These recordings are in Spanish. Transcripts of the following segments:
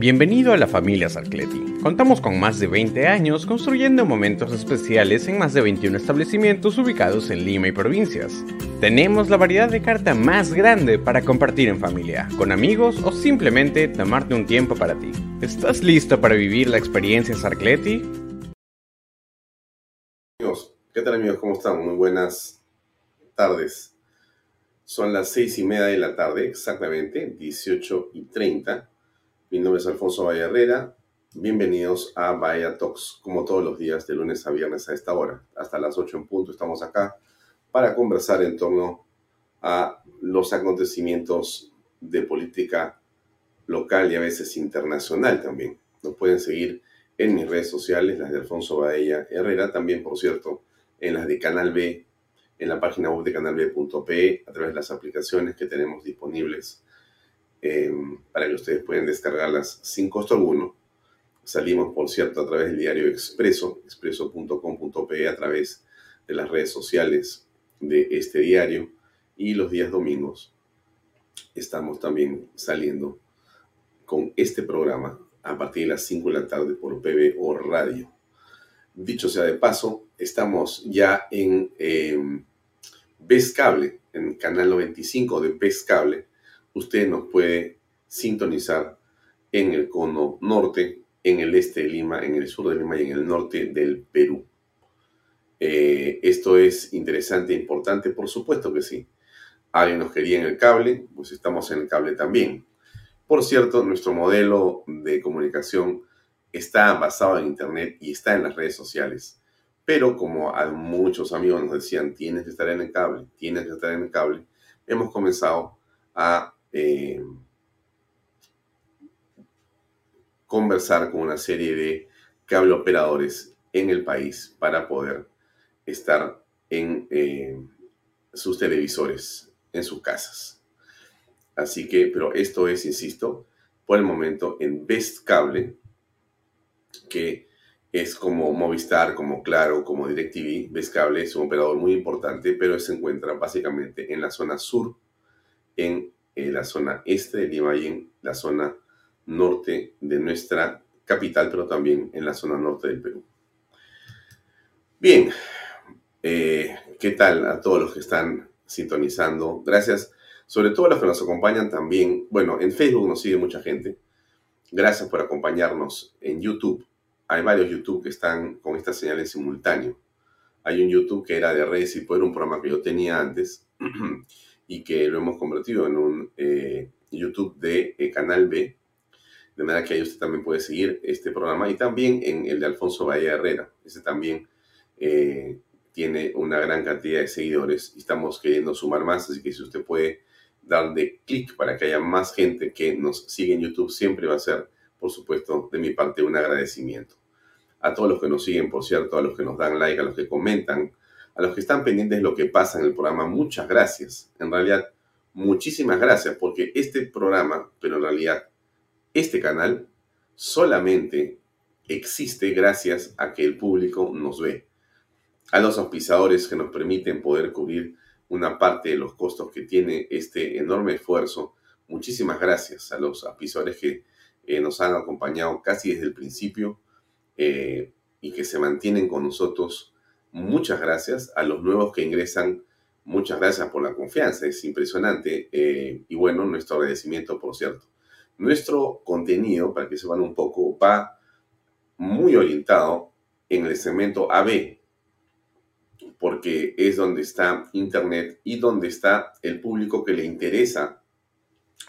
Bienvenido a la familia Sarcleti. Contamos con más de 20 años construyendo momentos especiales en más de 21 establecimientos ubicados en Lima y provincias. Tenemos la variedad de carta más grande para compartir en familia, con amigos o simplemente tomarte un tiempo para ti. ¿Estás listo para vivir la experiencia Sarcleti? ¿qué tal amigos? ¿Cómo están? Muy buenas tardes. Son las seis y media de la tarde, exactamente, 18 y 30 mi nombre es Alfonso Valle Herrera. Bienvenidos a Bahía Talks, como todos los días, de lunes a viernes a esta hora. Hasta las 8 en punto estamos acá para conversar en torno a los acontecimientos de política local y a veces internacional también. Nos pueden seguir en mis redes sociales, las de Alfonso Baella Herrera, también, por cierto, en las de Canal B, en la página web de canalb.pe, a través de las aplicaciones que tenemos disponibles Em, para que ustedes puedan descargarlas sin costo alguno. Salimos, por cierto, a través del diario Expreso, expreso.com.pe, a través de las redes sociales de este diario. Y los días domingos estamos también saliendo con este programa a partir de las 5 de la tarde por o Radio. Dicho sea de paso, estamos ya en eh, Cable, en canal 95 de Best Cable, usted nos puede sintonizar en el cono norte, en el este de Lima, en el sur de Lima y en el norte del Perú. Eh, esto es interesante e importante, por supuesto que sí. Alguien nos quería en el cable, pues estamos en el cable también. Por cierto, nuestro modelo de comunicación está basado en Internet y está en las redes sociales. Pero como muchos amigos nos decían, tienes que estar en el cable, tienes que estar en el cable, hemos comenzado a eh, conversar con una serie de cable operadores en el país para poder estar en eh, sus televisores, en sus casas. Así que, pero esto es, insisto, por el momento en Best Cable, que es como Movistar, como Claro, como DirecTV. Best Cable es un operador muy importante, pero se encuentra básicamente en la zona sur, en en la zona este de Lima y en la zona norte de nuestra capital, pero también en la zona norte del Perú. Bien, eh, ¿qué tal a todos los que están sintonizando? Gracias, sobre todo a los que nos acompañan también. Bueno, en Facebook nos sigue mucha gente. Gracias por acompañarnos en YouTube. Hay varios YouTube que están con esta señal en simultáneo. Hay un YouTube que era de redes y poder, un programa que yo tenía antes. y que lo hemos convertido en un eh, YouTube de eh, Canal B, de manera que ahí usted también puede seguir este programa y también en el de Alfonso Bahía Herrera. Ese también eh, tiene una gran cantidad de seguidores y estamos queriendo sumar más, así que si usted puede darle clic para que haya más gente que nos siga en YouTube, siempre va a ser, por supuesto, de mi parte un agradecimiento. A todos los que nos siguen, por cierto, a los que nos dan like, a los que comentan, a los que están pendientes de lo que pasa en el programa, muchas gracias. En realidad, muchísimas gracias porque este programa, pero en realidad este canal, solamente existe gracias a que el público nos ve. A los auspiciadores que nos permiten poder cubrir una parte de los costos que tiene este enorme esfuerzo. Muchísimas gracias a los auspiciadores que eh, nos han acompañado casi desde el principio eh, y que se mantienen con nosotros Muchas gracias a los nuevos que ingresan Muchas gracias por la confianza, es impresionante. Eh, y bueno, nuestro agradecimiento, por cierto. Nuestro contenido, para que se sepan un poco, va muy orientado en el segmento AB, porque es donde está Internet y donde está el público que le interesa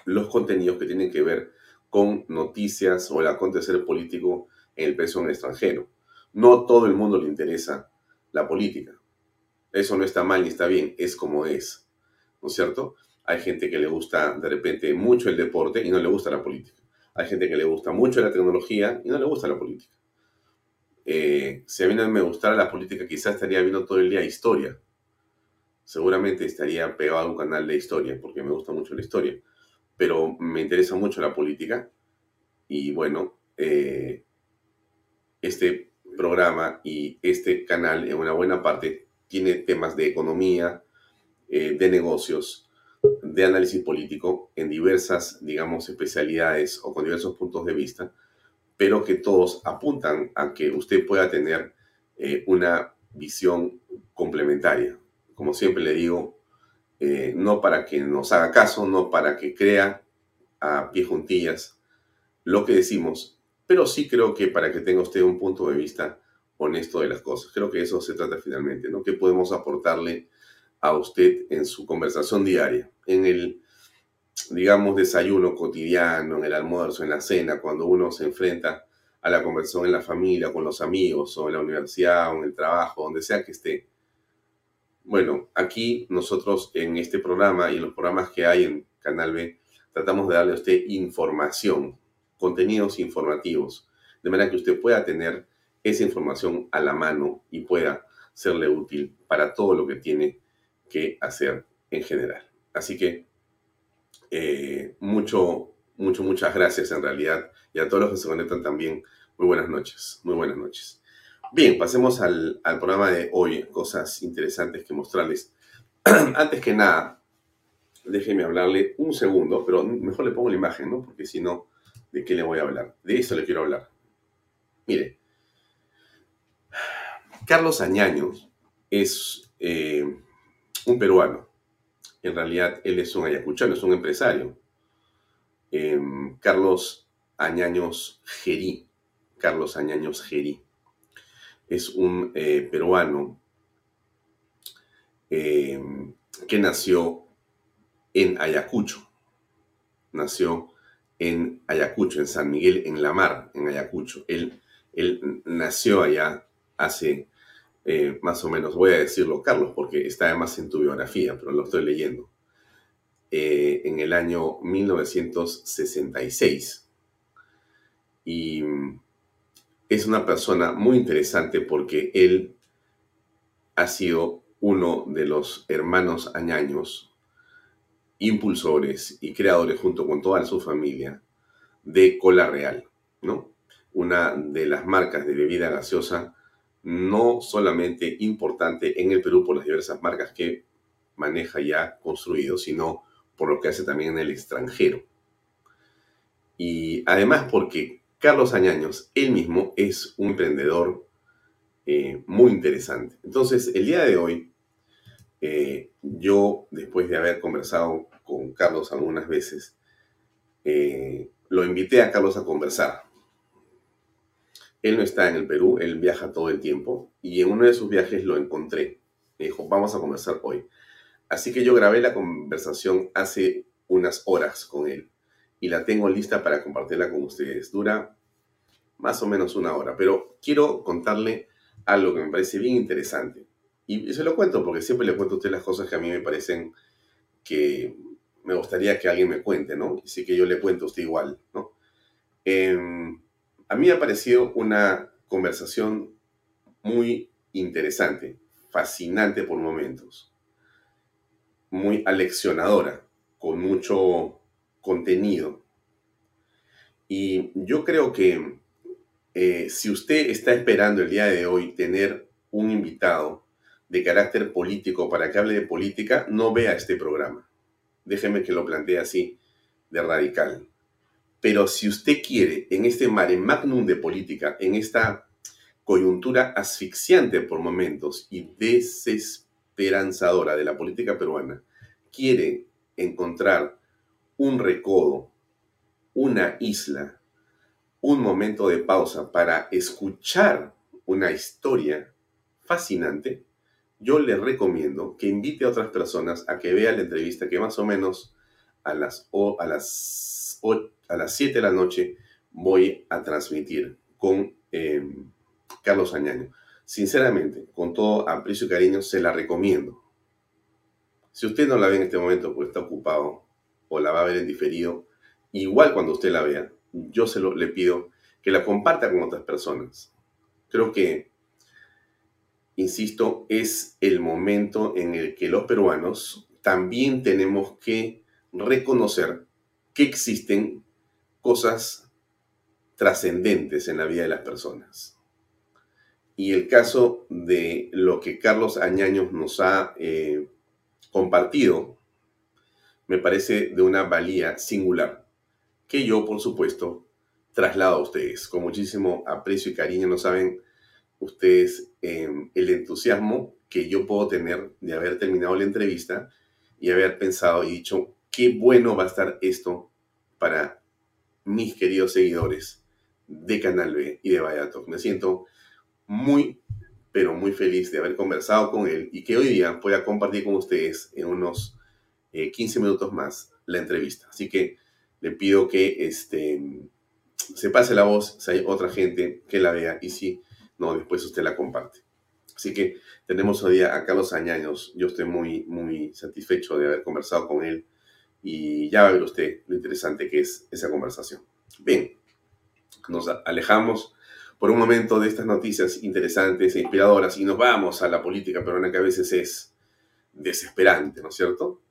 los contenidos que tienen que ver con noticias o el acontecer político en el peso en extranjero. No todo el mundo le interesa la política. Eso no está mal ni está bien, es como es. ¿No es cierto? Hay gente que le gusta de repente mucho el deporte y no le gusta la política. Hay gente que le gusta mucho la tecnología y no le gusta la política. Eh, si a mí no me gustara la política, quizás estaría viendo todo el día historia. Seguramente estaría pegado a un canal de historia, porque me gusta mucho la historia. Pero me interesa mucho la política. Y bueno, eh, este programa y este canal, en una buena parte, tiene temas de economía, eh, de negocios, de análisis político en diversas, digamos, especialidades o con diversos puntos de vista, pero que todos apuntan a que usted pueda tener eh, una visión complementaria. Como siempre le digo, eh, no para que nos haga caso, no para que crea a pie juntillas lo que decimos, pero sí creo que para que tenga usted un punto de vista honesto de las cosas. Creo que eso se trata finalmente, ¿no? ¿Qué podemos aportarle a usted en su conversación diaria, en el, digamos, desayuno cotidiano, en el almuerzo, en la cena, cuando uno se enfrenta a la conversación en la familia, con los amigos, o en la universidad, o en el trabajo, donde sea que esté. Bueno, aquí nosotros en este programa y en los programas que hay en Canal B, tratamos de darle a usted información, contenidos informativos, de manera que usted pueda tener esa información a la mano y pueda serle útil para todo lo que tiene que hacer en general. Así que eh, mucho, mucho, muchas gracias en realidad y a todos los que se conectan también. Muy buenas noches, muy buenas noches. Bien, pasemos al, al programa de hoy, cosas interesantes que mostrarles. Antes que nada, déjeme hablarle un segundo, pero mejor le pongo la imagen, ¿no? Porque si no, ¿de qué le voy a hablar? De eso le quiero hablar. Mire, Carlos Añaños es eh, un peruano. En realidad, él es un ayacuchano, es un empresario. Em, Carlos Añaños Gerí. Carlos Añaños Gerí. Es un eh, peruano em, que nació en Ayacucho. Nació en Ayacucho, en San Miguel, en la Mar, en Ayacucho. Él, él nació allá hace eh, más o menos, voy a decirlo, Carlos, porque está además en tu biografía, pero lo estoy leyendo, eh, en el año 1966. Y es una persona muy interesante porque él ha sido uno de los hermanos añaños, impulsores y creadores junto con toda su familia de Cola Real, ¿no? Una de las marcas de bebida gaseosa no solamente importante en el Perú por las diversas marcas que maneja ya construido, sino por lo que hace también en el extranjero. Y además porque Carlos Añaños, él mismo, es un emprendedor eh, muy interesante. Entonces, el día de hoy, eh, yo, después de haber conversado con Carlos algunas veces, eh, lo invité a Carlos a conversar él no está en el Perú, él viaja todo el tiempo y en uno de sus viajes lo encontré. Me dijo, vamos a conversar hoy. Así que yo grabé la conversación hace unas horas con él y la tengo lista para compartirla con ustedes. Dura más o menos una hora, pero quiero contarle algo que me parece bien interesante. Y, se lo cuento porque siempre le cuento a usted las cosas que a mí me parecen que me gustaría que alguien me cuente, ¿no? Así que yo le cuento a usted igual, ¿no? Eh, a mí me ha parecido una conversación muy interesante, fascinante por momentos, muy aleccionadora, con mucho contenido. Y yo creo que eh, si usted está esperando el día de hoy tener un invitado de carácter político para que hable de política, no vea este programa. Déjeme que lo plantee así, de radical. Pero si usted quiere, en este mare magnum de política, en esta coyuntura asfixiante por momentos y desesperadora esperanzadora de la política peruana quiere encontrar un recodo, una isla, un momento de pausa para escuchar una historia fascinante, yo le recomiendo que invite a otras personas a que vean la entrevista que más o menos a las, a las, a las 7 de la noche voy a transmitir con em, Carlos Añaño. Sinceramente, con todo aprecio y cariño, se la recomiendo. Si usted no la ve en este momento porque está ocupado o la va a ver en diferido, igual cuando usted la vea, yo se lo, le pido que la comparta con otras personas. Creo que, insisto, es el momento en el que los peruanos también tenemos que reconocer que existen cosas trascendentes en la vida de las personas. Y el caso de lo que Carlos Añaños nos ha eh, compartido me parece de una valía singular, que yo, por supuesto, traslado a ustedes con muchísimo aprecio y cariño. No saben ustedes em, el entusiasmo que yo puedo tener de haber terminado la entrevista y haber pensado y dicho, qué bueno va a estar esto para mis queridos seguidores de Canal B y de Vallatok. Me siento muy, pero muy feliz de haber conversado con él y que hoy día pueda compartir con ustedes en unos 15 eh, minutos más la entrevista. Así que le pido que este, se pase la voz si hay otra gente que la vea y si no, después usted la comparte. Así que tenemos hoy a Carlos Añaños. Yo estoy muy, muy satisfecho de haber conversado con él y ya va a ver usted lo interesante que es esa conversación. Bien, nos alejamos por un momento de estas noticias interesantes e inspiradoras y nos vamos a la política peruana que a veces es desesperante, ¿no es cierto?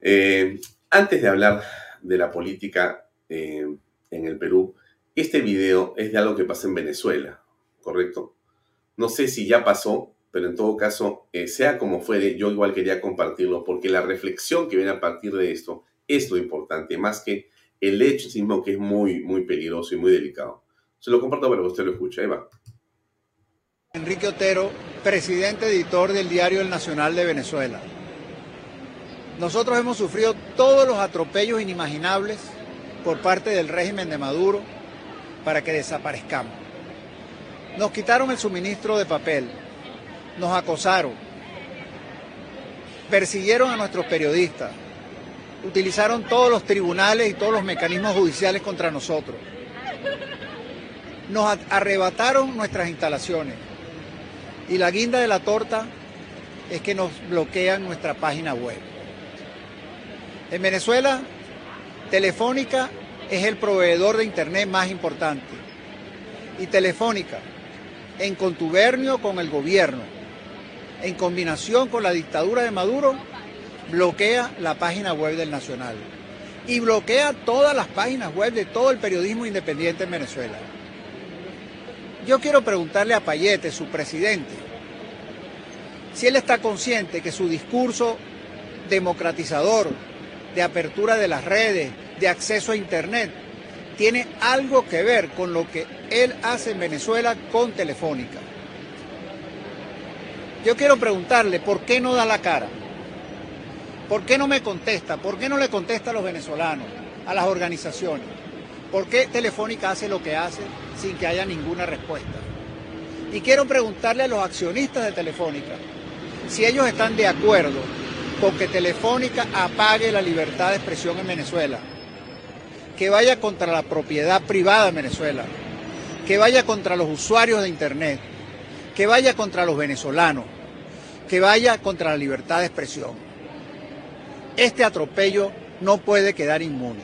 Eh, antes de hablar de la política eh, en el Perú, este video es de algo que pasa en Venezuela, ¿correcto? No sé si ya pasó, pero en todo caso, eh, sea como fuere, yo igual quería compartirlo porque la reflexión que viene a partir de esto es lo importante, más que el hecho mismo que es muy, muy peligroso y muy delicado. Se lo comparto para que usted lo escuche. Ahí va. Enrique Otero, presidente editor del diario El Nacional de Venezuela. Nosotros hemos sufrido todos los atropellos inimaginables por parte del régimen de Maduro para que desaparezcamos. Nos quitaron el suministro de papel, nos acosaron, persiguieron a nuestros periodistas, utilizaron todos los tribunales y todos los mecanismos judiciales contra nosotros. Nos arrebataron nuestras instalaciones y la guinda de la torta es que nos bloquean nuestra página web. En Venezuela, Telefónica es el proveedor de Internet más importante. Y Telefónica, en contubernio con el gobierno, en combinación con la dictadura de Maduro, bloquea la página web del Nacional y bloquea todas las páginas web de todo el periodismo independiente en Venezuela. Yo quiero preguntarle a Payete, su presidente, si él está consciente que su discurso democratizador, de apertura de las redes, de acceso a Internet, tiene algo que ver con lo que él hace en Venezuela con Telefónica. Yo quiero preguntarle por qué no da la cara, por qué no me contesta, por qué no le contesta a los venezolanos, a las organizaciones, por qué Telefónica hace lo que hace sin que haya ninguna respuesta. Y quiero preguntarle a los accionistas de Telefónica si ellos están de acuerdo con que Telefónica apague la libertad de expresión en Venezuela, que vaya contra la propiedad privada en Venezuela, que vaya contra los usuarios de Internet, que vaya contra los venezolanos, que vaya contra la libertad de expresión. Este atropello no puede quedar inmune.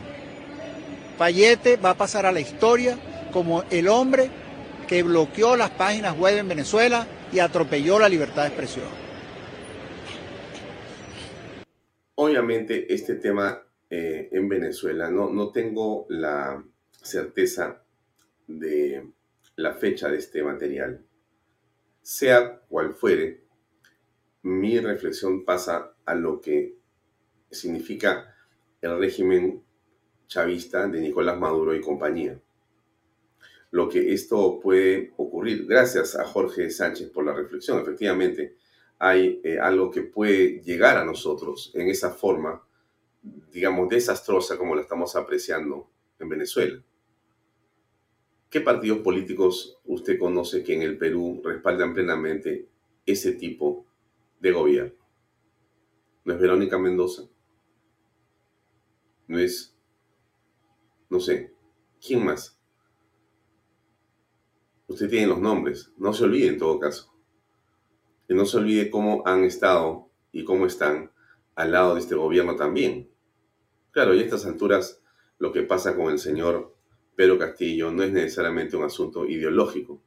Payete va a pasar a la historia como el hombre que bloqueó las páginas web en Venezuela y atropelló la libertad de expresión. Obviamente este tema eh, en Venezuela, no, no tengo la certeza de la fecha de este material. Sea cual fuere, mi reflexión pasa a lo que significa el régimen chavista de Nicolás Maduro y compañía. Lo que esto puede ocurrir, gracias a Jorge Sánchez por la reflexión, efectivamente, hay eh, algo que puede llegar a nosotros en esa forma, digamos, desastrosa como la estamos apreciando en Venezuela. ¿Qué partidos políticos usted conoce que en el Perú respaldan plenamente ese tipo de gobierno? ¿No es Verónica Mendoza? ¿No es, no sé, quién más? Usted tiene los nombres, no se olvide en todo caso. Y no se olvide cómo han estado y cómo están al lado de este gobierno también. Claro, y a estas alturas lo que pasa con el señor Pedro Castillo no es necesariamente un asunto ideológico.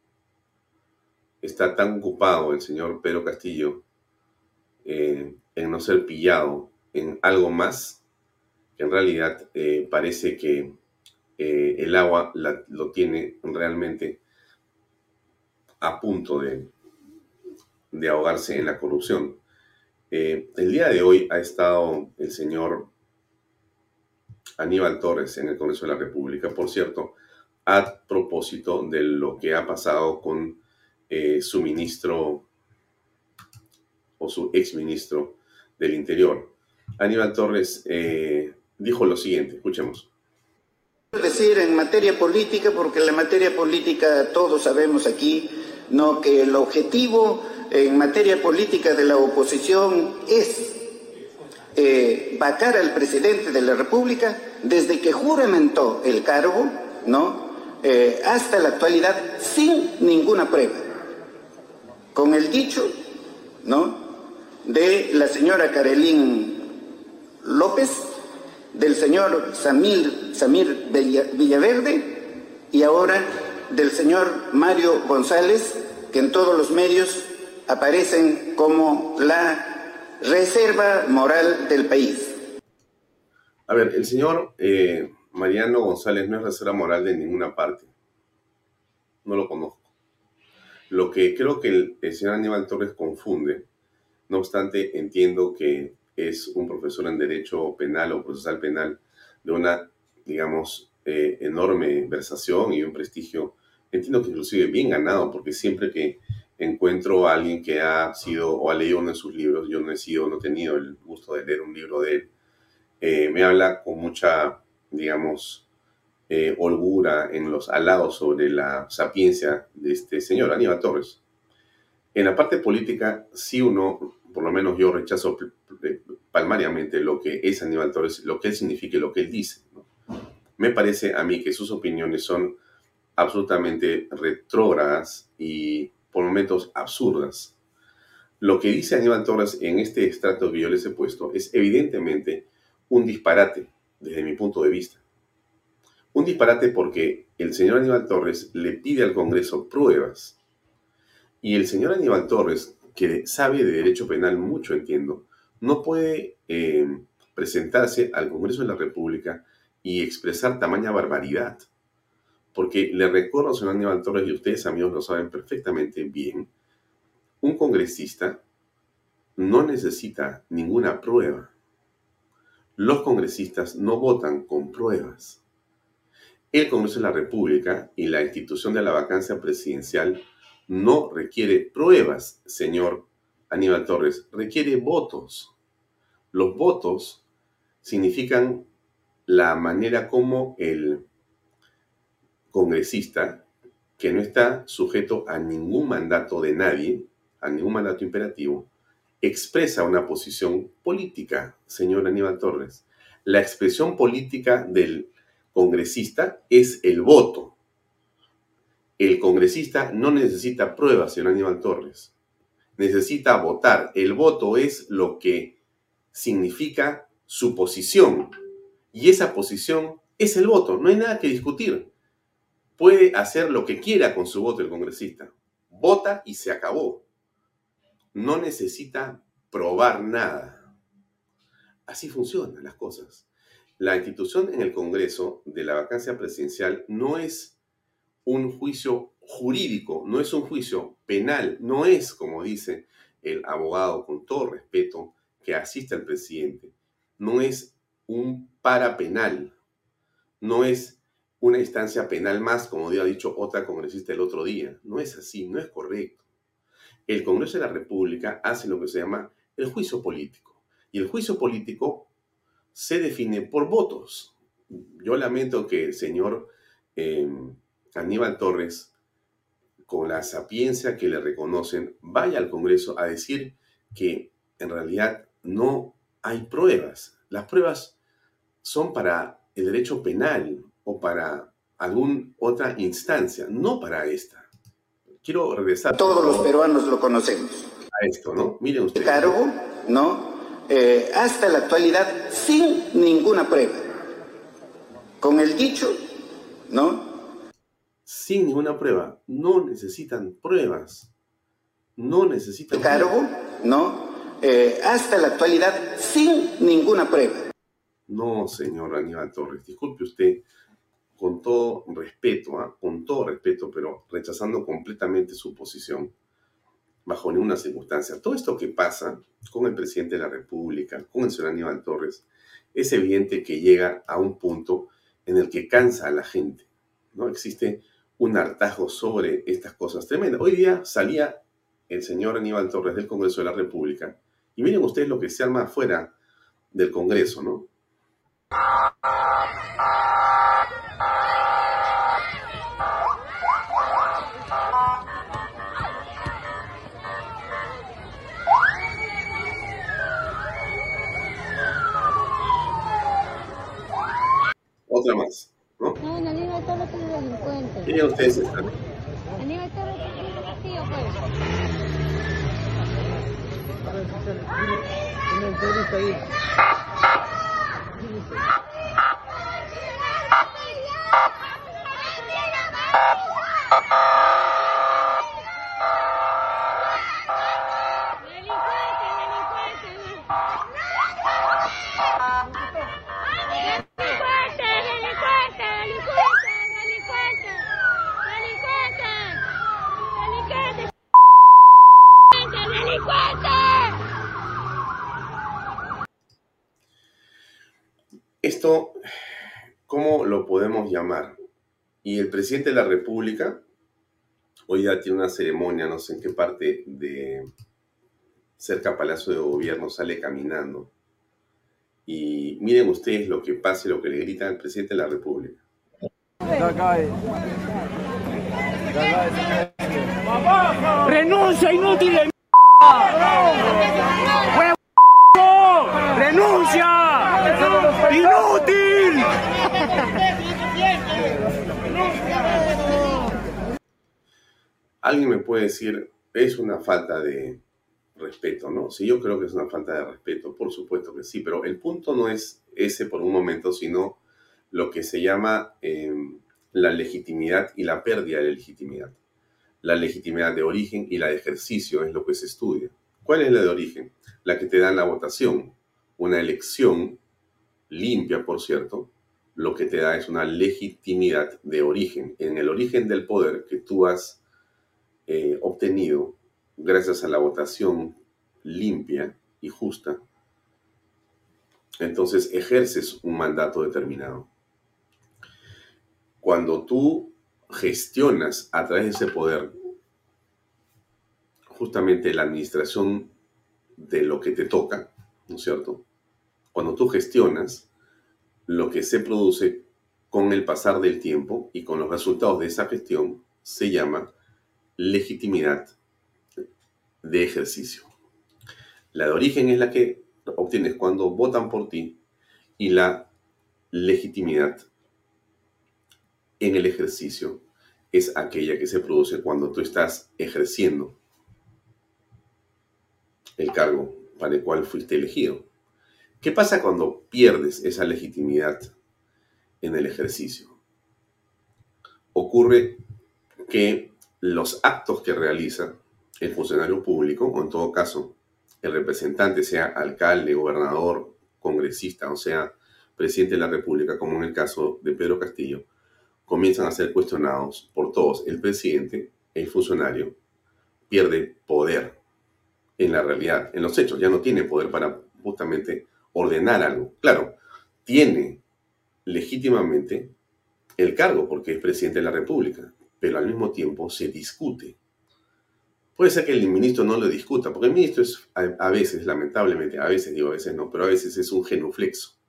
Está tan ocupado el señor Pedro Castillo eh, en no ser pillado en algo más que en realidad eh, parece que eh, el agua lo tiene realmente a punto de, de ahogarse en la corrupción. el día de hoy ha estado el señor Aníbal Torres en el Congreso de la República, por cierto, a propósito de lo que ha pasado con eh, su ministro o su exministro del Interior. Aníbal Torres eh, dijo lo siguiente, escuchemos. Decir en materia política, porque la materia política todos sabemos aquí, no que el objetivo en materia política de la oposición es eh, vacar al presidente de la República desde que juramentó el cargo, ¿no? Eh, hasta la actualidad sin ninguna prueba. Con el dicho, ¿no? De la señora Carolín López, del señor Samir, Samir Villaverde y ahora del señor Mario González, que en todos los medios aparecen como la reserva moral del país. A ver, el señor eh, Mariano González no es reserva moral de ninguna parte. No lo conozco. Lo que creo que el, señor Aníbal Torres confunde, no obstante, entiendo que es un profesor en Derecho Penal o Procesal Penal de una, digamos, eh, enorme versación y un prestigio, entiendo que inclusive bien ganado, porque siempre que encuentro a alguien que ha sido o ha leído uno de sus libros, yo no he sido, no he tenido el gusto de leer un libro de él, eh, me habla con mucha, digamos, eh, holgura en los alados sobre la sapiencia de este señor, Aníbal Torres. En la parte política, sí uno, por lo menos yo rechazo palmariamente lo que es Aníbal Torres, lo que él significa y lo que él dice. Me parece a mí que sus opiniones son absolutamente retrógradas y por momentos absurdas. Lo que dice Aníbal Torres en este extracto que yo puesto es evidentemente un disparate desde mi punto de vista. Un disparate porque el señor Aníbal Torres le pide al Congreso pruebas y el señor Aníbal Torres, que sabe de derecho penal mucho, entiendo, no puede eh, presentarse al Congreso de la República y expresar tamaña barbaridad porque le recuerdo, señor Aníbal Torres, y ustedes amigos lo saben perfectamente bien, un congresista no necesita ninguna prueba. Los congresistas no votan con pruebas. El Congreso de la República y la institución de la vacancia presidencial no requiere pruebas, señor Aníbal Torres, requiere votos. Los votos significan la manera como el congresista que no está sujeto a ningún mandato de nadie, a ningún mandato imperativo, expresa una posición política, señor Aníbal Torres. La expresión política del congresista es el voto. El congresista no necesita pruebas, señor Aníbal Torres. Necesita votar. El voto es lo que significa su posición. Y esa posición es el voto. No hay nada que discutir puede hacer lo que quiera con su voto el congresista. Vota y se acabó. No necesita probar nada. Así funcionan las cosas. La institución en el Congreso de la vacancia presidencial no es un juicio jurídico, no es un juicio penal, no es, como dice el abogado con todo respeto que asiste al presidente, no es un parapenal, no es una instancia penal más, como ha dicho otra congresista el otro día. No es así, no es correcto. el Congreso de la República hace lo que se llama el juicio político. Y el juicio político se define por votos. Yo lamento que el señor em, Aníbal Torres, con la sapiencia que le reconocen, vaya al Congreso a decir que en realidad no hay pruebas. Las pruebas son para el derecho penal o para alguna otra instancia, no para esta. Quiero regresar. Todos los peruanos lo conocemos. A esto, ¿no? Miren ustedes. Cargo, ¿no? Eh, hasta la actualidad sin ninguna prueba. Con el dicho, ¿no? Sin ninguna prueba. No necesitan pruebas. No necesitan. Cargo, ¿no? Eh, hasta la actualidad sin ninguna prueba. No, señor Aníbal Torres, disculpe usted, con todo respeto, ¿ah? con todo respeto, pero rechazando completamente su posición, bajo ninguna circunstancia. Todo esto que pasa con el presidente de la República, con el señor Aníbal Torres, es evidente que llega a un punto en el que cansa a la gente. ¿no? Existe un hartazgo sobre estas cosas tremendas. Hoy día salía el señor Aníbal Torres del Congreso de la República y miren ustedes lo que se arma afuera del Congreso, ¿no? Otra más, ¿no? No, en Aníbal Torres es delincuente. Ustedes esta. Aníbal Torres es Castillo, pues. Una entrevista ahí. Delincuente, delincuente. Delincuente, delincuente, delincuente, delincuente. Delincuente. Delincuente. Delincuente. Esto, ¿cómo lo podemos llamar? Y el presidente de la República hoy ya tiene una ceremonia, no sé en qué parte de cerca al Palacio de Gobierno, sale caminando. Y miren ustedes lo que pasa y lo que le gritan al presidente de la República. ¡Renuncia, inútil de ¡Huevo! ¡Renuncia! ¡Inútil! Alguien me puede decir, es una falta de respeto, ¿no? Sí, yo creo que es una falta de respeto, por supuesto que sí, pero el punto no es ese por un momento, sino lo que se llama eh, la legitimidad y la pérdida de legitimidad. La legitimidad de origen y la de ejercicio es lo que se estudia. ¿Cuál es la de origen? La que te dan la votación. Una elección limpia, por cierto, lo que te da es una legitimidad de origen. En el origen del poder que tú has eh, obtenido gracias a la votación limpia y justa, entonces ejerces un mandato determinado. Cuando tú gestionas a través de ese poder justamente la administración de lo que te toca, ¿no es cierto? Cuando tú gestionas lo que se produce con el pasar del tiempo y con los resultados de esa gestión, se llama legitimidad de ejercicio. La de origen es la que obtienes cuando votan por ti y la legitimidad en el ejercicio es aquella que se produce cuando tú estás ejerciendo el cargo para el cual fuiste elegido. ¿Qué pasa cuando pierdes esa legitimidad en el ejercicio? Ocurre que los actos que realiza el funcionario público, o en todo caso el representante, sea alcalde, gobernador, congresista, o sea, presidente de la República, como en el caso de Pedro Castillo, comienzan a ser cuestionados por todos. El presidente, el funcionario, pierde poder en la realidad, en los hechos, ya no tiene poder para justamente ordenar algo. Claro, tiene legítimamente el cargo porque es presidente de la República, pero al mismo tiempo se discute Puede ser que el ministro no lo discuta, porque el ministro es a, veces, lamentablemente, a veces digo, a veces no, pero a veces es un genuflexo.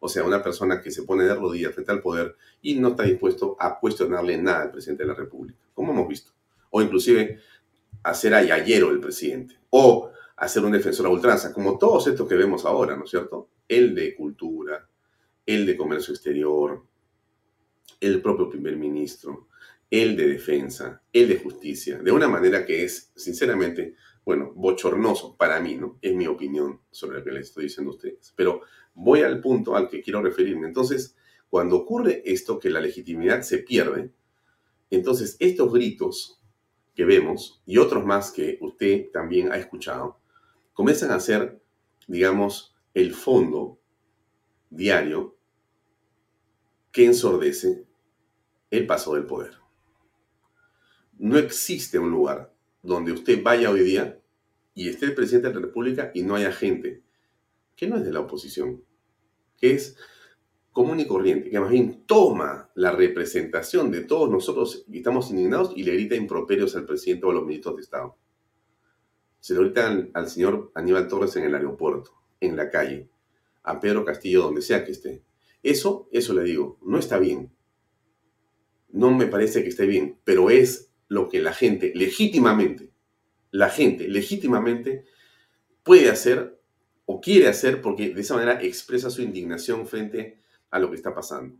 O sea, una persona que se pone de rodillas frente al poder y no está dispuesto a cuestionarle nada al presidente de la República, como hemos visto. O inclusive hacer ayayero el presidente. O hacer un defensor a ultranza, como todos estos que vemos ahora, ¿no es cierto? El de cultura, el de comercio exterior, el propio primer ministro, el de defensa, el de justicia, de una manera que es, sinceramente, bueno, bochornoso para mí, ¿no? Es mi opinión sobre lo que les estoy diciendo a ustedes. Pero voy al punto al que quiero referirme. Entonces, cuando ocurre esto, que la legitimidad se pierde, entonces estos gritos que vemos y otros más que usted también ha escuchado, comienzan a ser, digamos, el fondo diario que ensordece el paso del poder. No existe un lugar donde usted vaya hoy día y esté el presidente de la República y no haya gente que no es de la oposición, que es común y corriente, que más bien toma la representación de todos nosotros y estamos indignados y le grita improperios al presidente o a los ministros de Estado. Se lo gritan al, al señor Aníbal Torres en el aeropuerto, en la calle, a Pedro Castillo, donde sea que esté. Eso, eso le digo, no está bien. No me parece que esté bien, pero es lo que la gente legítimamente, la gente legítimamente puede hacer o quiere hacer porque de esa manera expresa su indignación frente a lo que está pasando.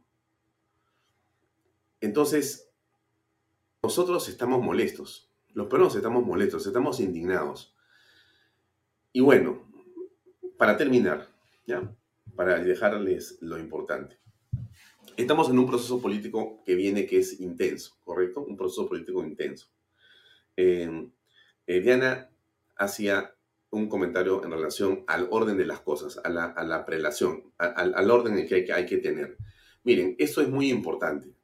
Entonces, nosotros estamos molestos, los peruanos estamos molestos, estamos indignados. Y bueno, para terminar, ¿ya? Para dejarles lo importante. Estamos en un proceso político que viene que es intenso, ¿correcto? Un proceso político intenso. Eh, eh, Diana hacía un comentario en relación al orden de las cosas, a la, prelación, al, orden en que hay, que hay que tener. Miren, esto es muy importante.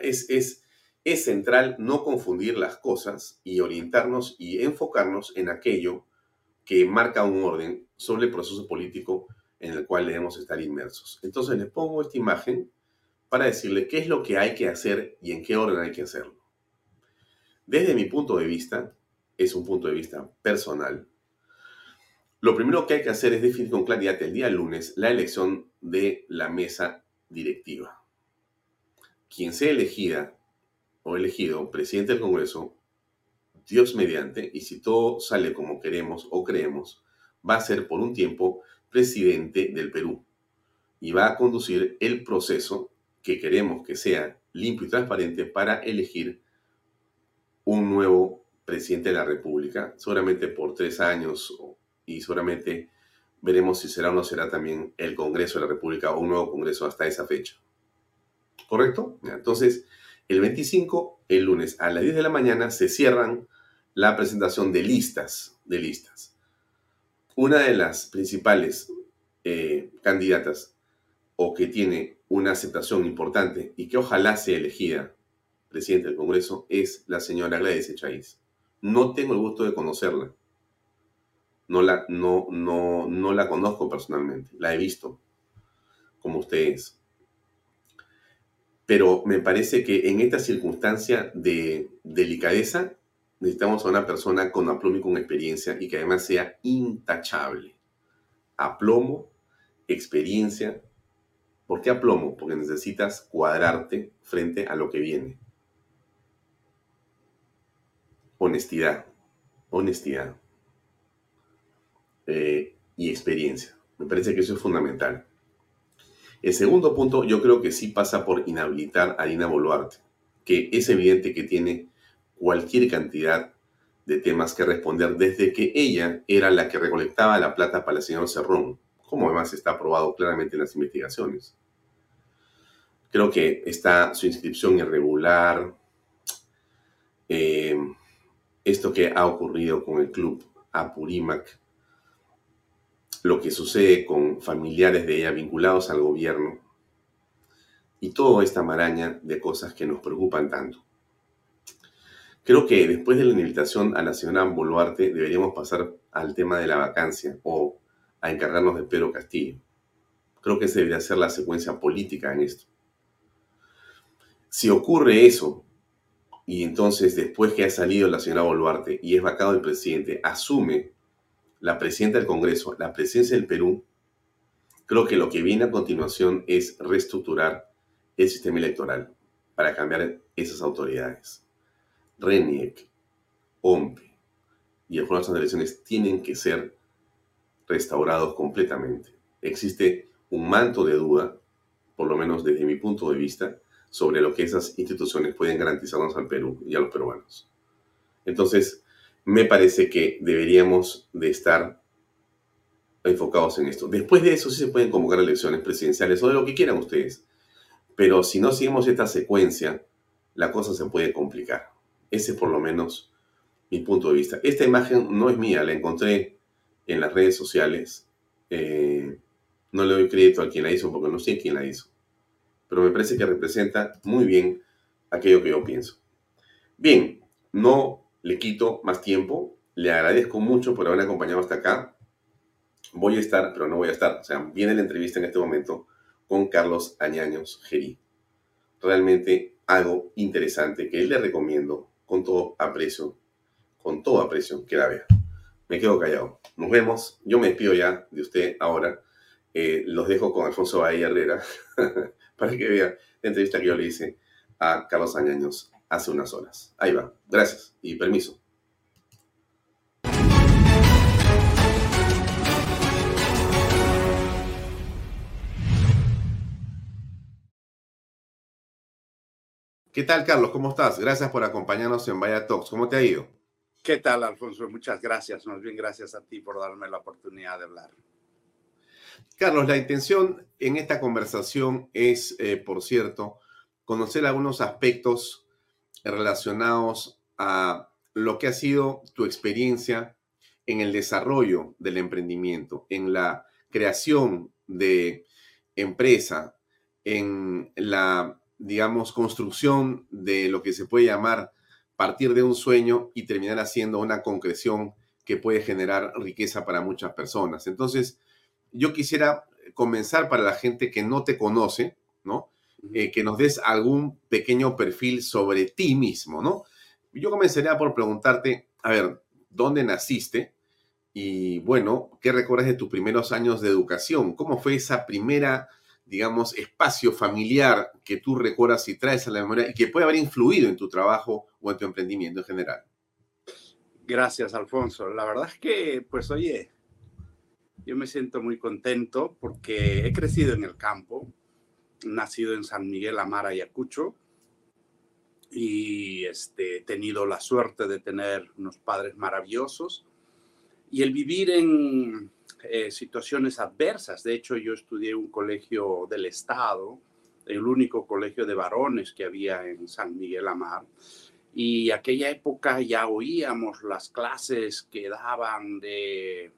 es, es central no confundir las cosas y orientarnos y enfocarnos en aquello que marca un orden sobre el proceso político en el cual debemos estar inmersos. Entonces les pongo esta imagen para decirle qué es lo que hay que hacer y en qué orden hay que hacerlo. Desde mi punto de vista, es un punto de vista personal, lo primero que hay que hacer es definir con claridad el día lunes la elección de la mesa directiva. Quien sea elegida o elegido presidente del Congreso, Dios mediante, y si todo sale como queremos o creemos, va a ser por un tiempo presidente del Perú y va a conducir el proceso que queremos que sea limpio y transparente para elegir un nuevo presidente de la República, seguramente por tres años y seguramente veremos si será o no será también el Congreso de la República o un nuevo Congreso hasta esa fecha. ¿Correcto? Entonces, el 25, el lunes a las 10 de la mañana, se cierran la presentación de listas, de listas. Una de las principales eh, candidatas o que tiene una aceptación importante y que ojalá sea elegida presidente del Congreso es la señora Gladys Echaíz. No tengo el gusto de conocerla. No la, no, no, no la conozco personalmente. La he visto, como ustedes. Pero me parece que en esta circunstancia de delicadeza necesitamos a una persona con aplomo y con experiencia y que además sea intachable. Aplomo, experiencia. ¿Por qué aplomo? Porque necesitas cuadrarte frente a lo que viene. Honestidad, honestidad eh, y experiencia. Me parece que eso es fundamental. El segundo punto yo creo que sí pasa por inhabilitar a Dina Boluarte, que es evidente que tiene cualquier cantidad de temas que responder desde que ella era la que recolectaba la plata para el señor Cerrón, como además está aprobado claramente en las investigaciones. Creo que está su inscripción irregular, eh, esto que ha ocurrido con el club Apurímac, lo que sucede con familiares de ella vinculados al gobierno y toda esta maraña de cosas que nos preocupan tanto. Creo que después de la inhabilitación a la señora Boluarte deberíamos pasar al tema de la vacancia o a encargarnos de Pedro Castillo. Creo que esa debería ser la secuencia política en esto. Si ocurre eso y entonces después que ha salido la señora Boluarte y es vacado el presidente, asume la presidenta del Congreso, la presidencia del Perú, creo que lo que viene a continuación es reestructurar el sistema electoral para cambiar esas autoridades. RENIEC, OMPE y el Jurado de Elecciones tienen que ser restaurados completamente. Existe un manto de duda, por lo menos desde mi punto de vista, sobre lo que esas instituciones pueden garantizarnos al Perú y a los peruanos. Entonces, me parece que deberíamos de estar enfocados en esto. Después de eso sí se pueden convocar elecciones presidenciales o de lo que quieran ustedes. Pero si no seguimos esta secuencia, la cosa se puede complicar. Ese es por lo menos mi punto de vista. Esta imagen no es mía, la encontré en las redes sociales. Eh, no le doy crédito a quien la hizo porque no sé quién la hizo. Pero me parece que representa muy bien aquello que yo pienso. Bien, no le quito más tiempo. Le agradezco mucho por haberme acompañado hasta acá. Voy a estar, pero no voy a estar. O sea, viene la entrevista en este momento con Carlos Añaños Gerí. Realmente algo interesante que le recomiendo con todo aprecio, con todo aprecio que la vea. Me quedo callado. Nos vemos. Yo me despido ya de usted ahora. Eh, los dejo con Alfonso Bahía Herrera para que vea la entrevista que yo le hice a Carlos Añaños hace unas horas. Ahí va. Gracias y permiso. ¿Qué tal, Carlos? ¿Cómo estás? Gracias por acompañarnos en Vaya Talks. ¿Cómo te ha ido? ¿Qué tal, Alfonso? Muchas gracias. Más bien gracias a ti por darme la oportunidad de hablar. Carlos, la intención en esta conversación es, eh, por cierto, conocer algunos aspectos relacionados a lo que ha sido tu experiencia en el desarrollo del emprendimiento, en la creación de empresa, en la, digamos, construcción de lo que se puede llamar partir de un sueño y terminar haciendo una concreción que puede generar riqueza para muchas personas. Entonces, yo quisiera comenzar para la gente que no te conoce, ¿no? Eh, que nos des algún pequeño perfil sobre ti mismo, ¿no? Yo comenzaría por preguntarte, a ver, ¿dónde naciste? Y bueno, ¿qué recuerdas de tus primeros años de educación? ¿Cómo fue esa primera, digamos, espacio familiar que tú recuerdas y traes a la memoria y que puede haber influido en tu trabajo o en tu emprendimiento en general? Gracias, Alfonso. La verdad es que, pues, oye, yo me siento muy contento porque he crecido en el campo, nacido en San Miguel Amar, Ayacucho, y este, he tenido la suerte de tener unos padres maravillosos. Y el vivir en eh, situaciones adversas, de hecho yo estudié un colegio del Estado, el único colegio de varones que había en San Miguel Amar, y aquella época ya oíamos las clases que daban de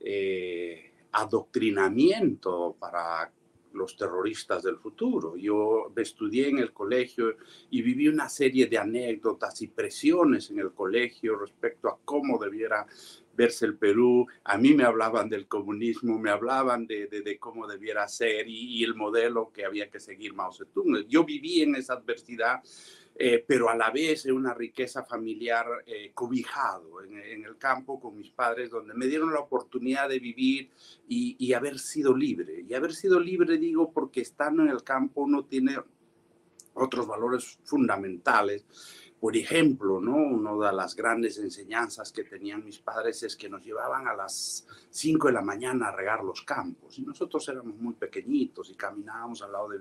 eh, adoctrinamiento para los terroristas del futuro. Yo estudié en el colegio y viví una serie de anécdotas y presiones en el colegio respecto a cómo debiera verse el Perú. A mí me hablaban del comunismo, me hablaban de, de, cómo debiera ser y, el modelo que había que seguir Mao Zedong. Yo viví en esa adversidad eh, pero a la vez una riqueza familiar eh, cobijado en, el campo con mis padres, donde me dieron la oportunidad de vivir y, y, haber sido libre. Y haber sido libre digo porque estando en el campo uno tiene otros valores fundamentales por ejemplo, ¿no? Una de las grandes enseñanzas que tenían mis padres es que nos llevaban a las 5 de la mañana a regar los campos y nosotros éramos muy pequeñitos y caminábamos al lado de,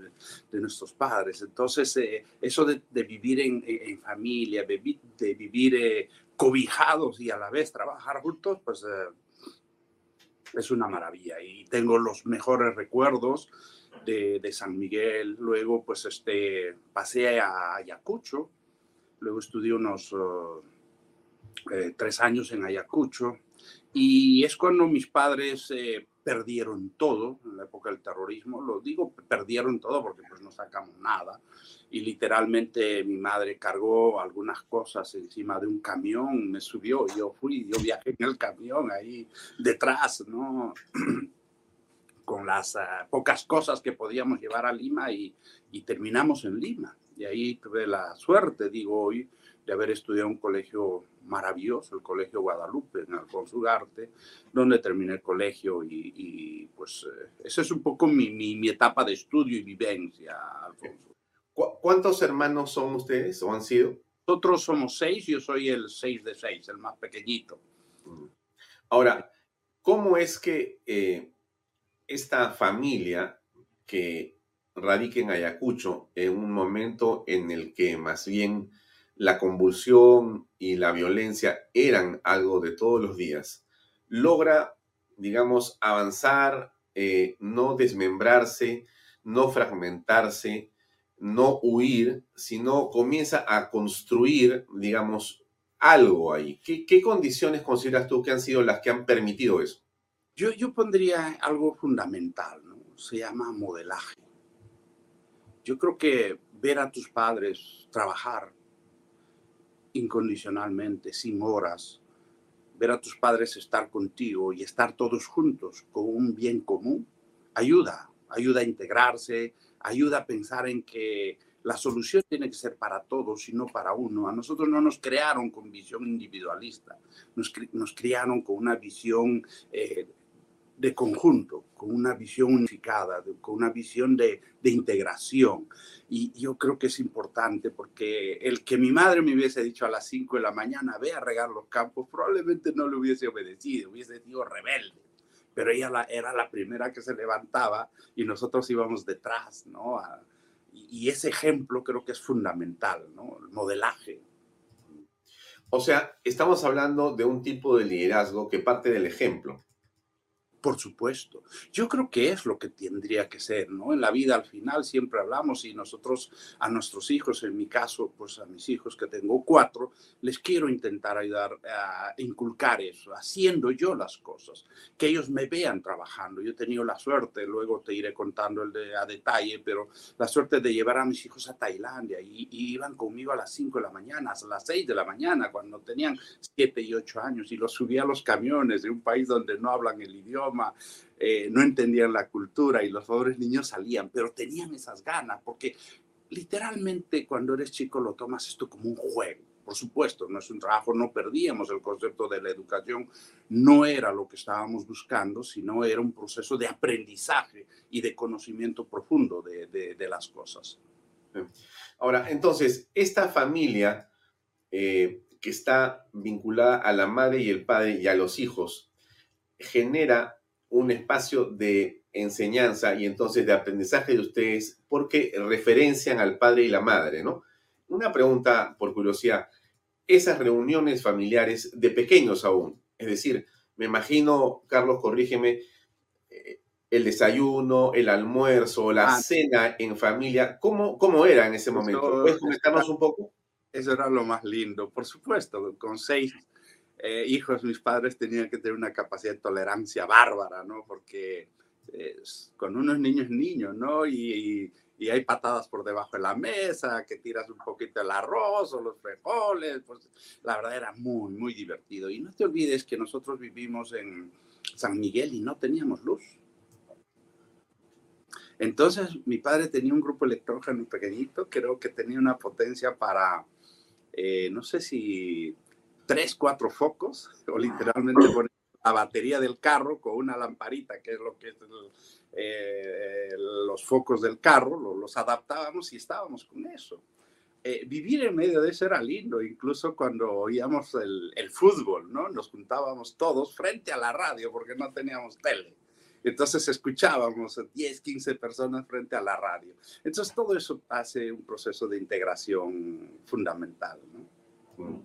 de nuestros padres. Entonces, eh, eso de, de vivir en, en, familia, de, de vivir eh, cobijados y a la vez trabajar juntos, pues eh, es una maravilla y tengo los mejores recuerdos. De, de San Miguel, luego pues este, pasé a Ayacucho, luego estudié unos uh, eh, tres años en Ayacucho y es cuando mis padres eh, perdieron todo en la época del terrorismo, lo digo perdieron todo porque pues no sacamos nada y literalmente mi madre cargó algunas cosas encima de un camión, me subió, yo fui, yo viajé en el camión ahí detrás, ¿no? con las ah, pocas cosas que podíamos llevar a Lima y terminamos en Lima. Y ahí tuve la suerte, digo hoy, de haber estudiado un colegio maravilloso, el Colegio Guadalupe, en Alfonso Ugarte, donde terminé el colegio y, y pues eh, esa es un poco mi, mi, mi, etapa de estudio y vivencia, Alfonso. ¿Cu ¿Cuántos hermanos son ustedes o han sido? Nosotros somos seis, yo soy el seis de seis, el más pequeñito. Mm. Ahora, ¿cómo es que eh, esta familia que radica en Ayacucho en un momento en el que más bien la convulsión y la violencia eran algo de todos los días, logra, digamos, avanzar, eh, no desmembrarse, no fragmentarse, no huir, sino comienza a construir, digamos, algo ahí. ¿Qué, condiciones consideras tú que han sido las que han permitido eso? Yo, pondría algo fundamental. Se llama modelaje. Yo creo que ver a tus padres trabajar incondicionalmente, sin horas, ver a tus padres estar contigo y estar todos juntos con un bien común, ayuda, ayuda a integrarse, ayuda a pensar en que la solución tiene que ser para todos y no para uno. A nosotros no nos crearon con visión individualista, nos, nos criaron con una visión eh, de conjunto, con una visión unificada, con una visión de, de, integración. Y yo creo que es importante porque el que mi madre me hubiese dicho a las 5 de la mañana, ve a regar los campos, probablemente no le hubiese obedecido, hubiese sido rebelde. Pero ella la, era la primera que se levantaba y nosotros íbamos detrás, ¿no? Y, y ese ejemplo creo que es fundamental, ¿no? El modelaje. O sea, estamos hablando de un tipo de liderazgo que parte del ejemplo. Por supuesto. Yo creo que es lo que tendría que ser, ¿no? En la vida al final siempre hablamos y nosotros a nuestros hijos, en mi caso, pues a mis hijos que tengo cuatro, les quiero intentar ayudar a inculcar eso, haciendo yo las cosas, que ellos me vean trabajando. Yo he tenido la suerte, luego te iré contando el de, a detalle, pero la suerte de llevar a mis hijos a Tailandia y, iban conmigo a las 5 de la mañana, a las 6 de la mañana, cuando tenían 7 y 8 años y los subía a los camiones de un país donde no hablan el idioma eh, no entendían la cultura y los pobres niños salían, pero tenían esas ganas, porque literalmente cuando eres chico lo tomas esto como un juego. Por supuesto, no es un trabajo, no perdíamos el concepto de la educación, no era lo que estábamos buscando, sino era un proceso de aprendizaje y de conocimiento profundo de, las cosas. Ahora, entonces, esta familia eh, que está vinculada a la madre y el padre y a los hijos, genera un espacio de enseñanza y entonces de aprendizaje de ustedes porque referencian al padre y la madre, ¿no? Una pregunta por curiosidad, esas reuniones familiares de pequeños aún, es decir, me imagino, Carlos, corrígeme, eh, el desayuno, el almuerzo, la ah, cena en familia, ¿cómo, cómo era en ese momento? ¿Puedes comentarnos un poco? Eso era lo más lindo, por supuesto, con seis eh, hijos, mis padres tenían que tener una capacidad de tolerancia bárbara, ¿no? Porque eh, con unos niños niños, ¿no? Y, hay patadas por debajo de la mesa, que tiras un poquito el arroz o los frijoles, pues la verdad era muy, muy divertido. Y no te olvides que nosotros vivimos en San Miguel y no teníamos luz. Entonces mi padre tenía un grupo electrógeno pequeñito, creo que tenía una potencia para, eh, no sé si tres, cuatro focos, o literalmente poner la batería del carro con una lamparita, que es lo que es el, eh, los focos del carro, lo, los adaptábamos y estábamos con eso. Eh, vivir en medio de eso era lindo, incluso cuando oíamos el, el, fútbol, ¿no? Nos juntábamos todos frente a la radio porque no teníamos tele. Entonces escuchábamos 10, 15 personas frente a la radio. Entonces todo eso hace un proceso de integración fundamental, ¿no? Mm.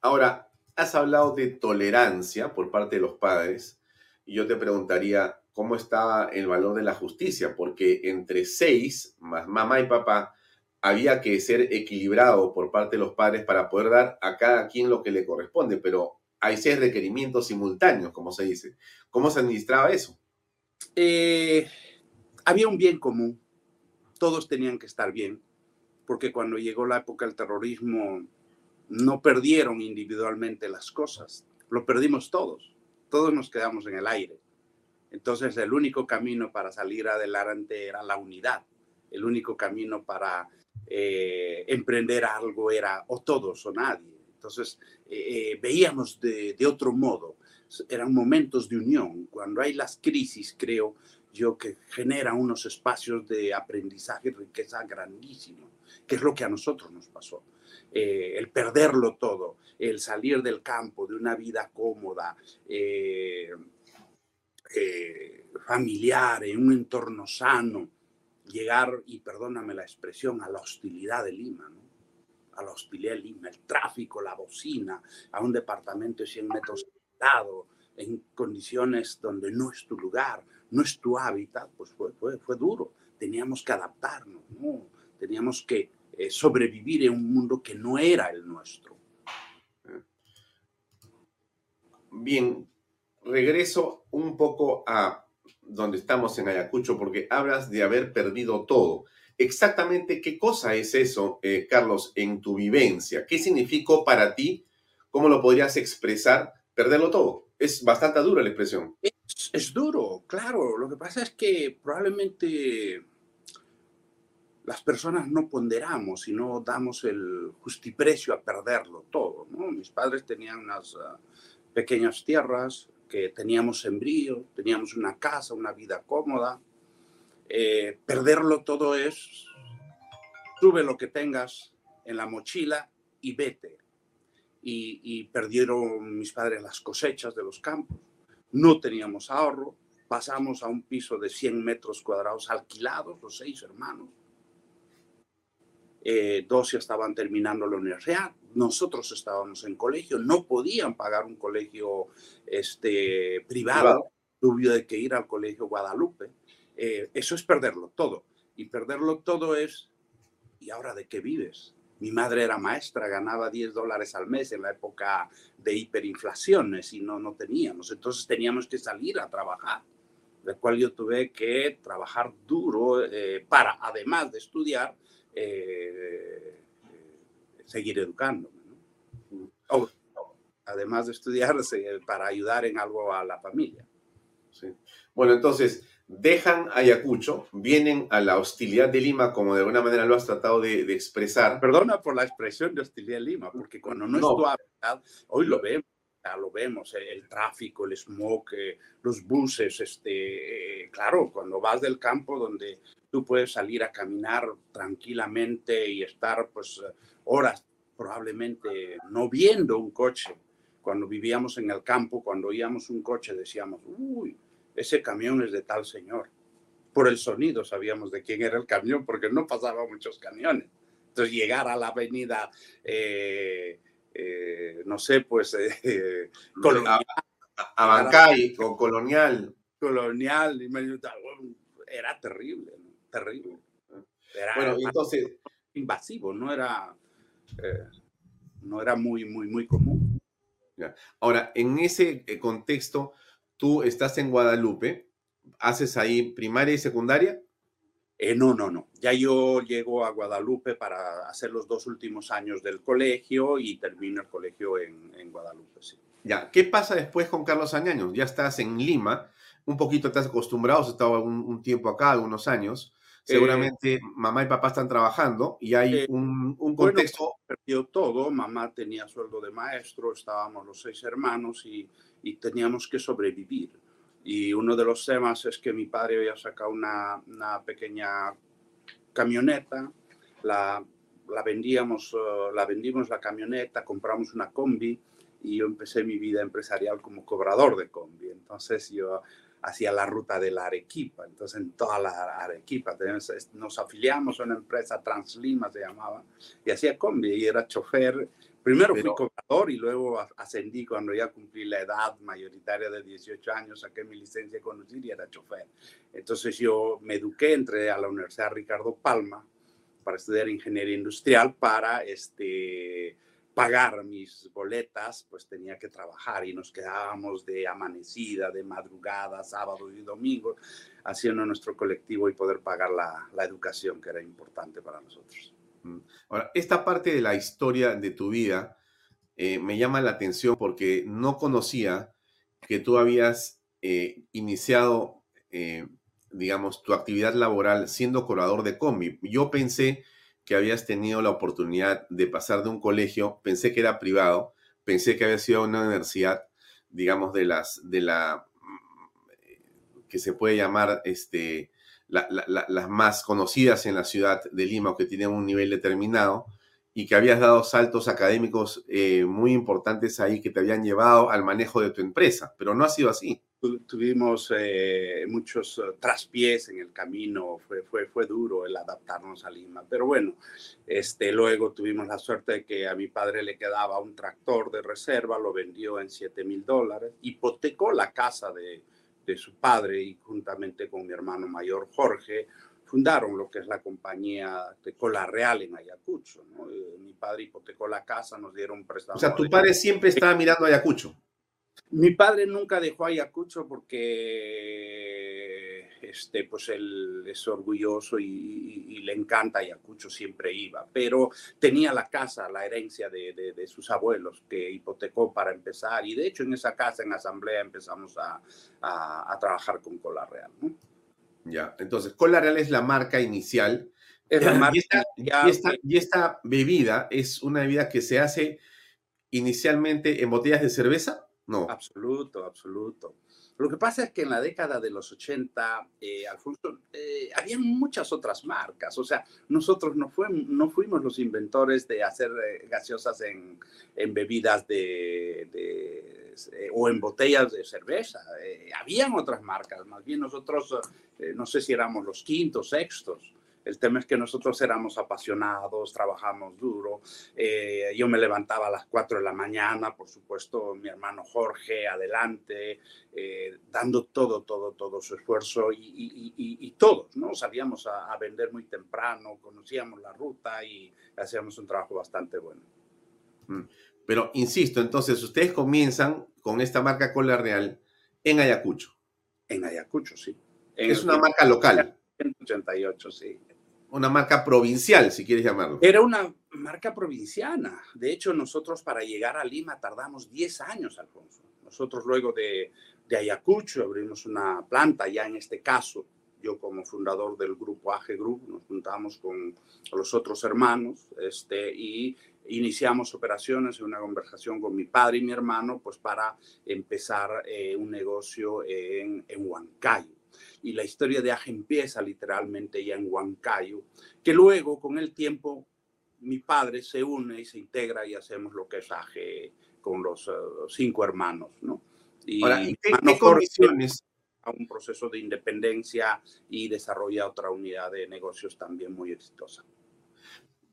Ahora, has hablado de tolerancia por parte de los padres y yo te preguntaría cómo está el valor de la justicia, porque entre seis, más mamá y papá, había que ser equilibrado por parte de los padres para poder dar a cada quien lo que le corresponde, pero hay seis requerimientos simultáneos, como se dice. ¿Cómo se administraba eso? Eh, había un bien común, todos tenían que estar bien, porque cuando llegó la época del terrorismo, no perdieron individualmente las cosas, lo perdimos todos, todos nos quedamos en el aire. Entonces el único camino para salir adelante era la unidad. El único camino para eh, emprender algo era o todos o nadie. Entonces eh, eh, veíamos de, otro modo. Eran momentos de unión. Cuando hay las crisis, creo yo, que generan unos espacios de aprendizaje y riqueza grandísimos, que es lo que a nosotros nos pasó. Eh, el perderlo todo, el salir del campo de una vida cómoda, eh, eh, familiar, en un entorno sano, llegar, y perdóname la expresión, a la hostilidad de Lima, a la hostilidad de Lima, el tráfico, la bocina, a un departamento de 100 metros dado, en condiciones donde no es tu lugar, no es tu hábitat, pues fue, duro. Teníamos que adaptarnos, ¿no? teníamos que eh, sobrevivir en un mundo que no era el nuestro. Bien, regreso un poco a donde estamos en Ayacucho, porque hablas de haber perdido todo. Exactamente qué cosa es eso, eh, Carlos, en tu vivencia. ¿Qué significó para ti? ¿Cómo lo podrías expresar? Perderlo todo. Es bastante dura la expresión. Es, es duro, claro. Lo que pasa es que probablemente las personas no ponderamos y no damos el justiprecio a perderlo todo. Mis padres tenían unas uh, pequeñas tierras que teníamos sembrío, teníamos una casa, una vida cómoda. Eh, perderlo todo es, sube lo que tengas en la mochila y vete. Y, y perdieron mis padres las cosechas de los campos. No teníamos ahorro. Pasamos a un piso de 100 metros cuadrados alquilados, los seis hermanos eh, dos ya estaban terminando la universidad, nosotros estábamos en colegio, no podían pagar un colegio este, privado, tuvo de que ir al colegio Guadalupe. Eh, eso es perderlo todo. Y perderlo todo es, ¿y ahora de qué vives? Mi madre era maestra, ganaba 10 dólares al mes en la época de hiperinflaciones y no, no teníamos. Entonces teníamos que salir a trabajar, del cual yo tuve que trabajar duro eh, para, además de estudiar, eh, seguir educándome. ¿no? O, además de estudiar, para ayudar en algo a la familia. Sí. Bueno, entonces, dejan Ayacucho, vienen a la hostilidad de Lima, como de alguna manera lo has tratado de, de expresar. Perdona por la expresión de hostilidad de Lima, porque cuando no, no. es tu hábitat, hoy lo vemos, ya lo vemos, el, el tráfico, el smog, eh, los buses, este, eh, claro, cuando vas del campo donde tú puedes salir a caminar tranquilamente y estar pues horas probablemente no viendo un coche. Cuando vivíamos en el campo, cuando oíamos un coche decíamos, uy, ese camión es de tal señor. Por el sonido sabíamos de quién era el camión porque no pasaban muchos camiones. Entonces llegar a la avenida, eh, eh, no sé, pues... Eh, colonial, a, a Bancay o Colonial. Colonial, era terrible. ¿no? Terrible. Era bueno, entonces invasivo, no era, eh, no era muy, muy, muy común. Ya. Ahora, en ese eh, contexto, tú estás en Guadalupe, haces ahí primaria y secundaria. Eh, no, no, no. Ya yo llego a Guadalupe para hacer los dos últimos años del colegio y termino el colegio en, en Guadalupe, sí. Ya, ¿qué pasa después con Carlos Añaños? Ya estás en Lima, un poquito estás acostumbrado, has estado un, un tiempo acá, algunos años. Seguramente eh, mamá y papá están trabajando y hay eh, un, un, contexto. Bueno, perdió todo, mamá tenía sueldo de maestro, estábamos los seis hermanos y, y, teníamos que sobrevivir. Y uno de los temas es que mi padre había sacado una, una pequeña camioneta, la, la vendíamos, uh, la vendimos la camioneta, compramos una combi y yo empecé mi vida empresarial como cobrador de combi. Entonces yo hacia la ruta de la Arequipa. Entonces, en toda la Arequipa nos afiliamos a una empresa, Translima se llamaba, y hacía combi y era chofer. Primero Pero, fui cobrador y luego ascendí cuando ya cumplí la edad mayoritaria de 18 años, saqué mi licencia de conducir y era chofer. Entonces yo me eduqué, entré a la Universidad Ricardo Palma para estudiar ingeniería industrial para este, pagar mis boletas, pues tenía que trabajar y nos quedábamos de amanecida, de madrugada, sábado y domingo, haciendo nuestro colectivo y poder pagar la, educación que era importante para nosotros. Mm. Ahora, esta parte de la historia de tu vida eh, me llama la atención porque no conocía que tú habías eh, iniciado, eh, digamos, tu actividad laboral siendo cobrador de combi. Yo pensé que habías tenido la oportunidad de pasar de un colegio, pensé que era privado, pensé que había sido una universidad, digamos, de las, de la, mm, que se puede llamar, este, las más conocidas en la ciudad de Lima o que tienen un nivel determinado y que habías dado saltos académicos eh, muy importantes ahí que te habían llevado al manejo de tu empresa, pero no ha sido así. Tuvimos eh, muchos eh, traspiés en el camino, fue, fue, fue duro el adaptarnos a Lima, pero bueno, este, luego tuvimos la suerte de que a mi padre le quedaba un tractor de reserva, lo vendió en 7 mil dólares, hipotecó la casa de, de su padre y juntamente con mi hermano mayor Jorge, fundaron lo que es la compañía de Cola Real en Ayacucho. Eh, mi padre hipotecó la casa, nos dieron un préstamo. O sea, tu padre siempre estaba mirando Ayacucho. Mi padre nunca dejó Ayacucho porque este, pues él es orgulloso y, le encanta Ayacucho, siempre iba, pero tenía la casa, la herencia de, de, sus abuelos que hipotecó para empezar y de hecho en esa casa, en asamblea, empezamos a, a, a trabajar con Cola Real. ¿no? Ya, entonces, Cola Real es la marca inicial. y, esta, y, esta, bebida es una bebida que se hace inicialmente en botellas de cerveza, ¿no? Absoluto, absoluto. Lo que pasa es que en la década de los 80, eh, Alfonso, eh, había muchas otras marcas. O sea, nosotros no, no fuimos los inventores de hacer eh, gaseosas en, en bebidas de, de o en botellas de cerveza. habían otras marcas. Más bien nosotros, no sé si éramos los quintos, sextos. El tema es que nosotros éramos apasionados, trabajamos duro. Eh, yo me levantaba a las 4 de la mañana, por supuesto, mi hermano Jorge adelante, eh, dando todo, todo, todo su esfuerzo y, todos, ¿no? Salíamos a, vender muy temprano, conocíamos la ruta y hacíamos un trabajo bastante bueno. Mm. Pero insisto, entonces ustedes comienzan con esta marca Cola Real en Ayacucho. En Ayacucho, sí. es una marca local. 188, sí una marca provincial, si quieres llamarlo. Era una marca provinciana. De hecho, nosotros para llegar a Lima tardamos 10 años, Alfonso. Nosotros luego de, de Ayacucho abrimos una planta, ya en este caso, yo como fundador del grupo AG Group, nos juntamos con los otros hermanos este, y iniciamos operaciones en una conversación con mi padre y mi hermano, pues para empezar eh, un negocio en, en Huancayo y la historia de Aje empieza literalmente ya en Huancayo, que luego con el tiempo mi padre se une y se integra y hacemos lo que es Aje con los eh, cinco hermanos, ¿no? Y, Ahora, ¿y qué, condiciones? A un proceso de independencia y desarrolla otra unidad de negocios también muy exitosa.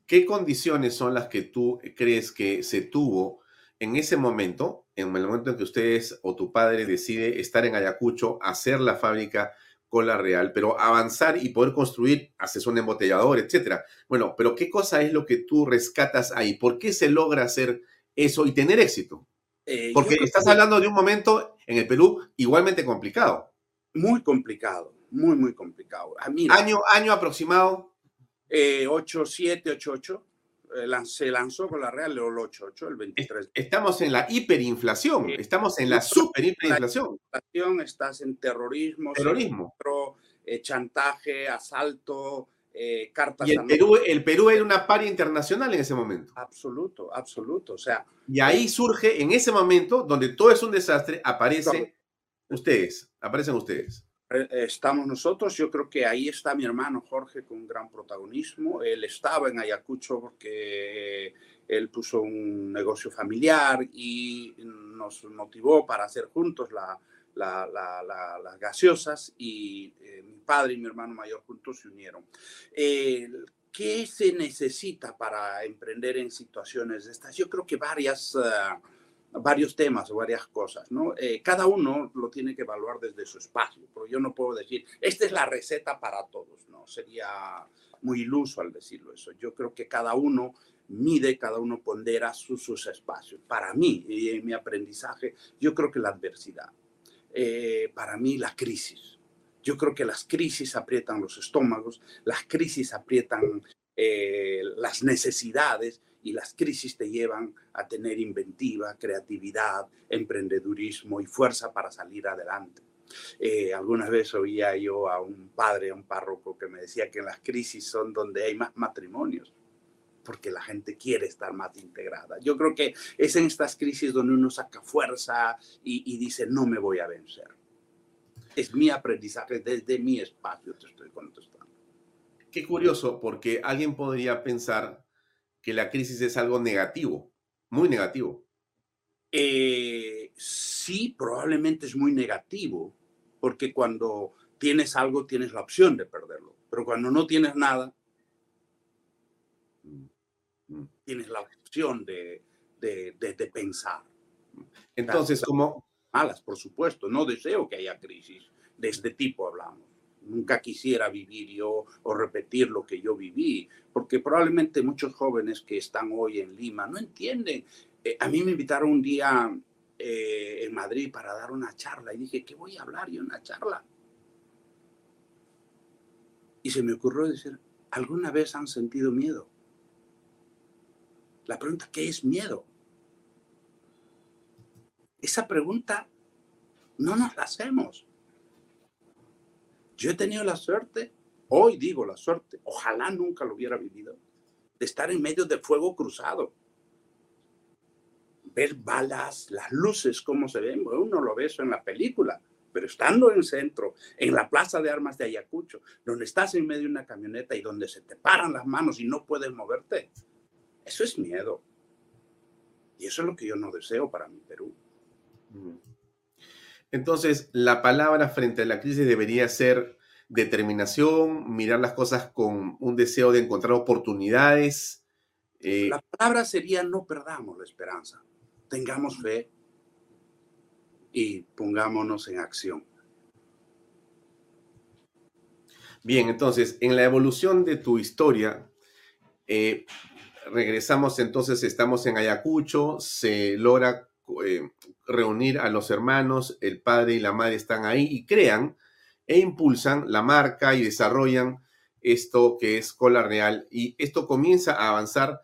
¿Qué condiciones son las que tú crees que se tuvo en ese momento, en el momento en que ustedes o tu padre decide estar en Ayacucho, hacer la fábrica Cola Real, pero avanzar y poder construir, haces un embotellador, etcétera. Bueno, pero ¿qué cosa es lo que tú rescatas ahí? ¿Por qué se logra hacer eso y tener éxito? Eh, Porque estás hablando de un momento en el Perú igualmente complicado. Muy complicado, muy, muy complicado. Ah, año, año aproximado. Eh, 8, 7, 8, 8. Se lanzó con la Real el 8, el 23. Estamos en la hiperinflación, estamos en la superinflación. Estás en terrorismo, terrorismo. Eh, chantaje, asalto, eh, cartas. Y el Perú, el Perú era una paria internacional en ese momento. Absoluto, absoluto. O sea. Y ahí surge, en ese momento, donde todo es un desastre, aparecen ustedes, aparecen ustedes. Eh, estamos nosotros. Yo creo que ahí está mi hermano Jorge con gran protagonismo. Él estaba en Ayacucho porque él puso un negocio familiar y nos motivó para hacer juntos la, las gaseosas y eh, mi padre y mi hermano mayor juntos se unieron. ¿Qué se necesita para emprender en situaciones de estas? Yo creo que varias... Ah, varios temas, varias cosas, ¿no? Eh, cada uno lo tiene que evaluar desde su espacio, pero yo no puedo decir, esta es la receta para todos, ¿no? Sería muy iluso al decirlo eso. Yo creo que cada uno mide, cada uno pondera sus, espacios. Para mí, y en mi aprendizaje, yo creo que la adversidad, eh, para mí la crisis. Yo creo que las crisis aprietan los estómagos, las crisis aprietan eh, las necesidades y las crisis te llevan a tener inventiva, creatividad, emprendedurismo y fuerza para salir adelante. Eh, algunas veces oía yo a un padre, a un párroco, que me decía que en las crisis son donde hay más matrimonios, porque la gente quiere estar más integrada. Yo creo que es en estas crisis donde uno saca fuerza y, y dice, no me voy a vencer. Es mi aprendizaje desde mi espacio, te estoy contestando. Qué curioso, porque alguien podría pensar que la crisis es algo negativo, muy negativo. Eh, sí, probablemente es muy negativo, porque cuando tienes algo tienes la opción de perderlo, pero cuando no tienes nada, Mm. tienes la opción de, de, de- de pensar. Entonces, como, Malas, por supuesto, no deseo que haya crisis de este tipo hablamos. Nunca quisiera vivir yo o repetir lo que yo viví, porque probablemente muchos jóvenes que están hoy en Lima no entienden. Eh, a mí me invitaron un día eh, en Madrid para dar una charla y dije, ¿qué voy a hablar yo en una charla? Y se me ocurrió decir, ¿alguna vez han sentido miedo? La pregunta, ¿qué es miedo? Esa pregunta no nos la hacemos. Yo he tenido la suerte, hoy digo la suerte, ojalá nunca lo hubiera vivido, de estar en medio de fuego cruzado. Ver balas, las luces, cómo se ven, uno lo ve eso en la película, pero estando en centro, en la plaza de armas de Ayacucho, donde estás en medio de una camioneta y donde se te paran las manos y no puedes moverte, eso es miedo. Y eso es lo que yo no deseo para mi Perú. mm. Entonces, la palabra frente a la crisis debería ser determinación, mirar las cosas con un deseo de encontrar oportunidades. eh, La palabra sería no perdamos la esperanza, tengamos fe y pongámonos en acción. Bien, entonces, en la evolución de tu historia, eh, regresamos entonces, estamos en Ayacucho, se logra eh, reunir a los hermanos, el padre y la madre están ahí y crean e impulsan la marca y desarrollan esto que es Cola Real y esto comienza a avanzar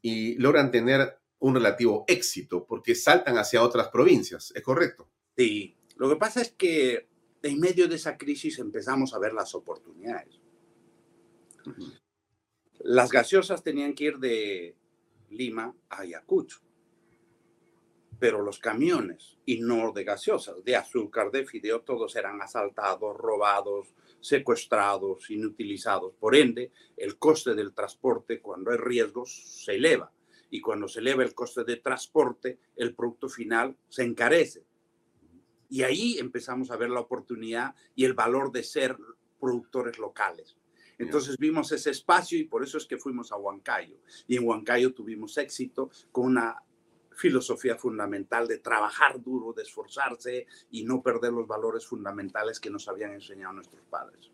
y logran tener un relativo éxito porque saltan hacia otras provincias, ¿es correcto? Sí, lo que pasa es que en medio de esa crisis empezamos a ver las oportunidades. Las gaseosas tenían que ir de Lima a Ayacucho, pero los camiones, y no de gaseosas, de azúcar, de fideo, todos eran asaltados, robados, secuestrados, inutilizados. Por ende, el coste del transporte, cuando hay riesgos, se eleva. Y cuando se eleva el coste de transporte, el producto final se encarece. Y ahí empezamos a ver la oportunidad y el valor de ser productores locales. Entonces vimos ese espacio y por eso es que fuimos a Huancayo. Y en Huancayo tuvimos éxito con una filosofía fundamental de trabajar duro, de esforzarse y no perder los valores fundamentales que nos habían enseñado nuestros padres.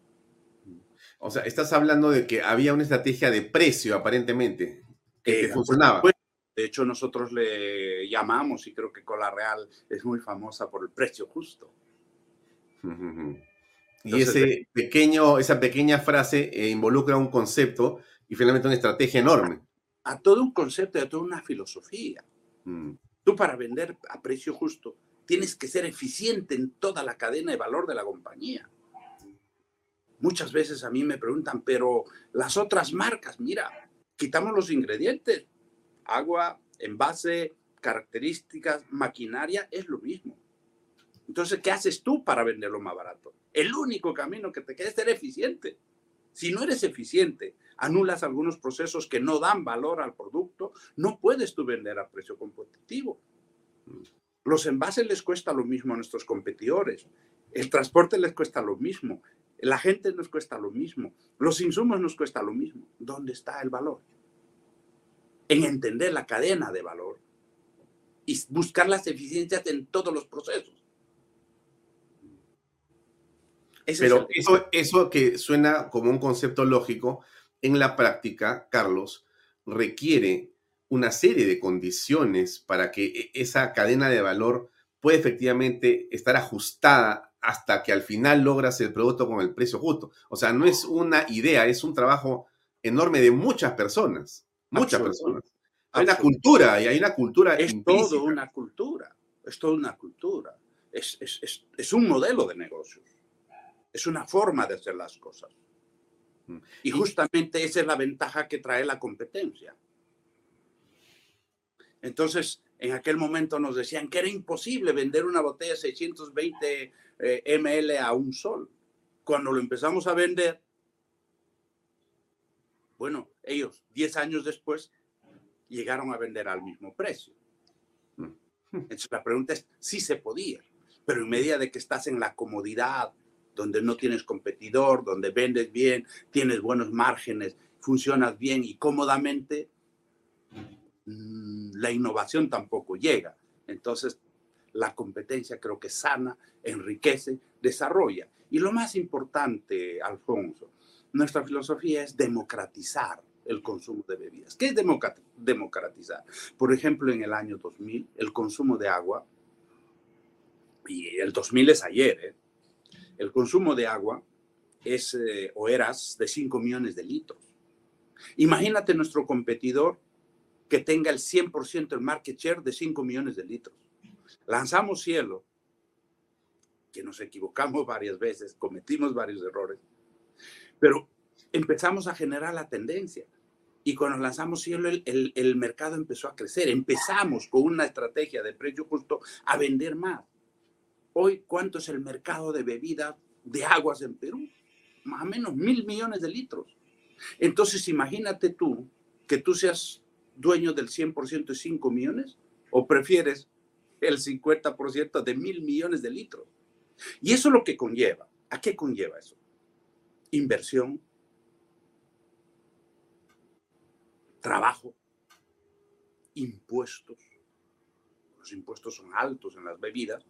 O sea, estás hablando de que había una estrategia de precio aparentemente que, Eh, funcionaba. pues, de hecho, nosotros le llamamos, y creo que Cola Real es muy famosa por el precio justo. Y ese pequeño, esa pequeña frase eh, involucra un concepto y finalmente una estrategia enorme. A todo un concepto, a toda una filosofía. Mm, Tú para vender a precio justo tienes que ser eficiente en toda la cadena de valor de la compañía. Muchas veces a mí me preguntan, pero las otras marcas, mira, quitamos los ingredientes, agua, envase, características, maquinaria, es lo mismo. Entonces, ¿qué haces tú para venderlo más barato? El único camino que te queda es ser eficiente. Si no eres eficiente, anulas algunos procesos que no dan valor al producto, no puedes tú vender a precio competitivo. Los envases les cuesta lo mismo a nuestros competidores. El transporte les cuesta lo mismo. La gente nos cuesta lo mismo. Los insumos nos cuesta lo mismo. ¿Dónde está el valor? En entender la cadena de valor y buscar las eficiencias en todos los procesos. Ese es Pero el- eso, eso que suena como un concepto lógico, en la práctica, Carlos, requiere una serie de condiciones para que e- esa cadena de valor pueda efectivamente estar ajustada hasta que al final logras el producto con el precio justo. O sea, no es una idea, es un trabajo enorme de muchas personas, muchas personas. Hay una cultura y hay una cultura es implícita. todo una cultura, es toda una cultura. es, es, es, es un modelo de negocios, es una forma de hacer las cosas. Y justamente esa es la ventaja que trae la competencia. Entonces, en aquel momento nos decían que era imposible vender una botella de 620 eh, ml a un sol. Cuando lo empezamos a vender, bueno, ellos 10 años después llegaron a vender al mismo precio. Mm. Entonces la pregunta es si se podía, pero en medida de que estás en la comodidad, donde no tienes competidor, donde vendes bien, tienes buenos márgenes, funcionas bien y cómodamente, mm, la innovación tampoco llega. Entonces, la competencia creo que sana, enriquece, desarrolla. Y lo más importante, Alfonso, nuestra filosofía es democratizar el consumo de bebidas. ¿Qué es democratizar? Por ejemplo, en el año 2000, el consumo de agua, y el 2000 es ayer, ¿eh? El consumo de agua es eh, o eras de 5 millones de litros. Imagínate nuestro competidor que tenga el 100% el market share de 5 millones de litros. Lanzamos cielo, que nos equivocamos varias veces, cometimos varios errores, pero empezamos a generar la tendencia. Y cuando lanzamos cielo, el, el, el mercado empezó a crecer. Empezamos con una estrategia de precio justo a vender más. Hoy, ¿cuánto es el mercado de bebidas de aguas en Perú? Más o menos mil millones de litros. Entonces, imagínate tú que tú seas dueño del 100% de 5 millones o prefieres el 50% de mil millones de litros. Y eso es lo que conlleva. ¿A qué conlleva eso? Inversión, trabajo, impuestos. Los impuestos son altos en las bebidas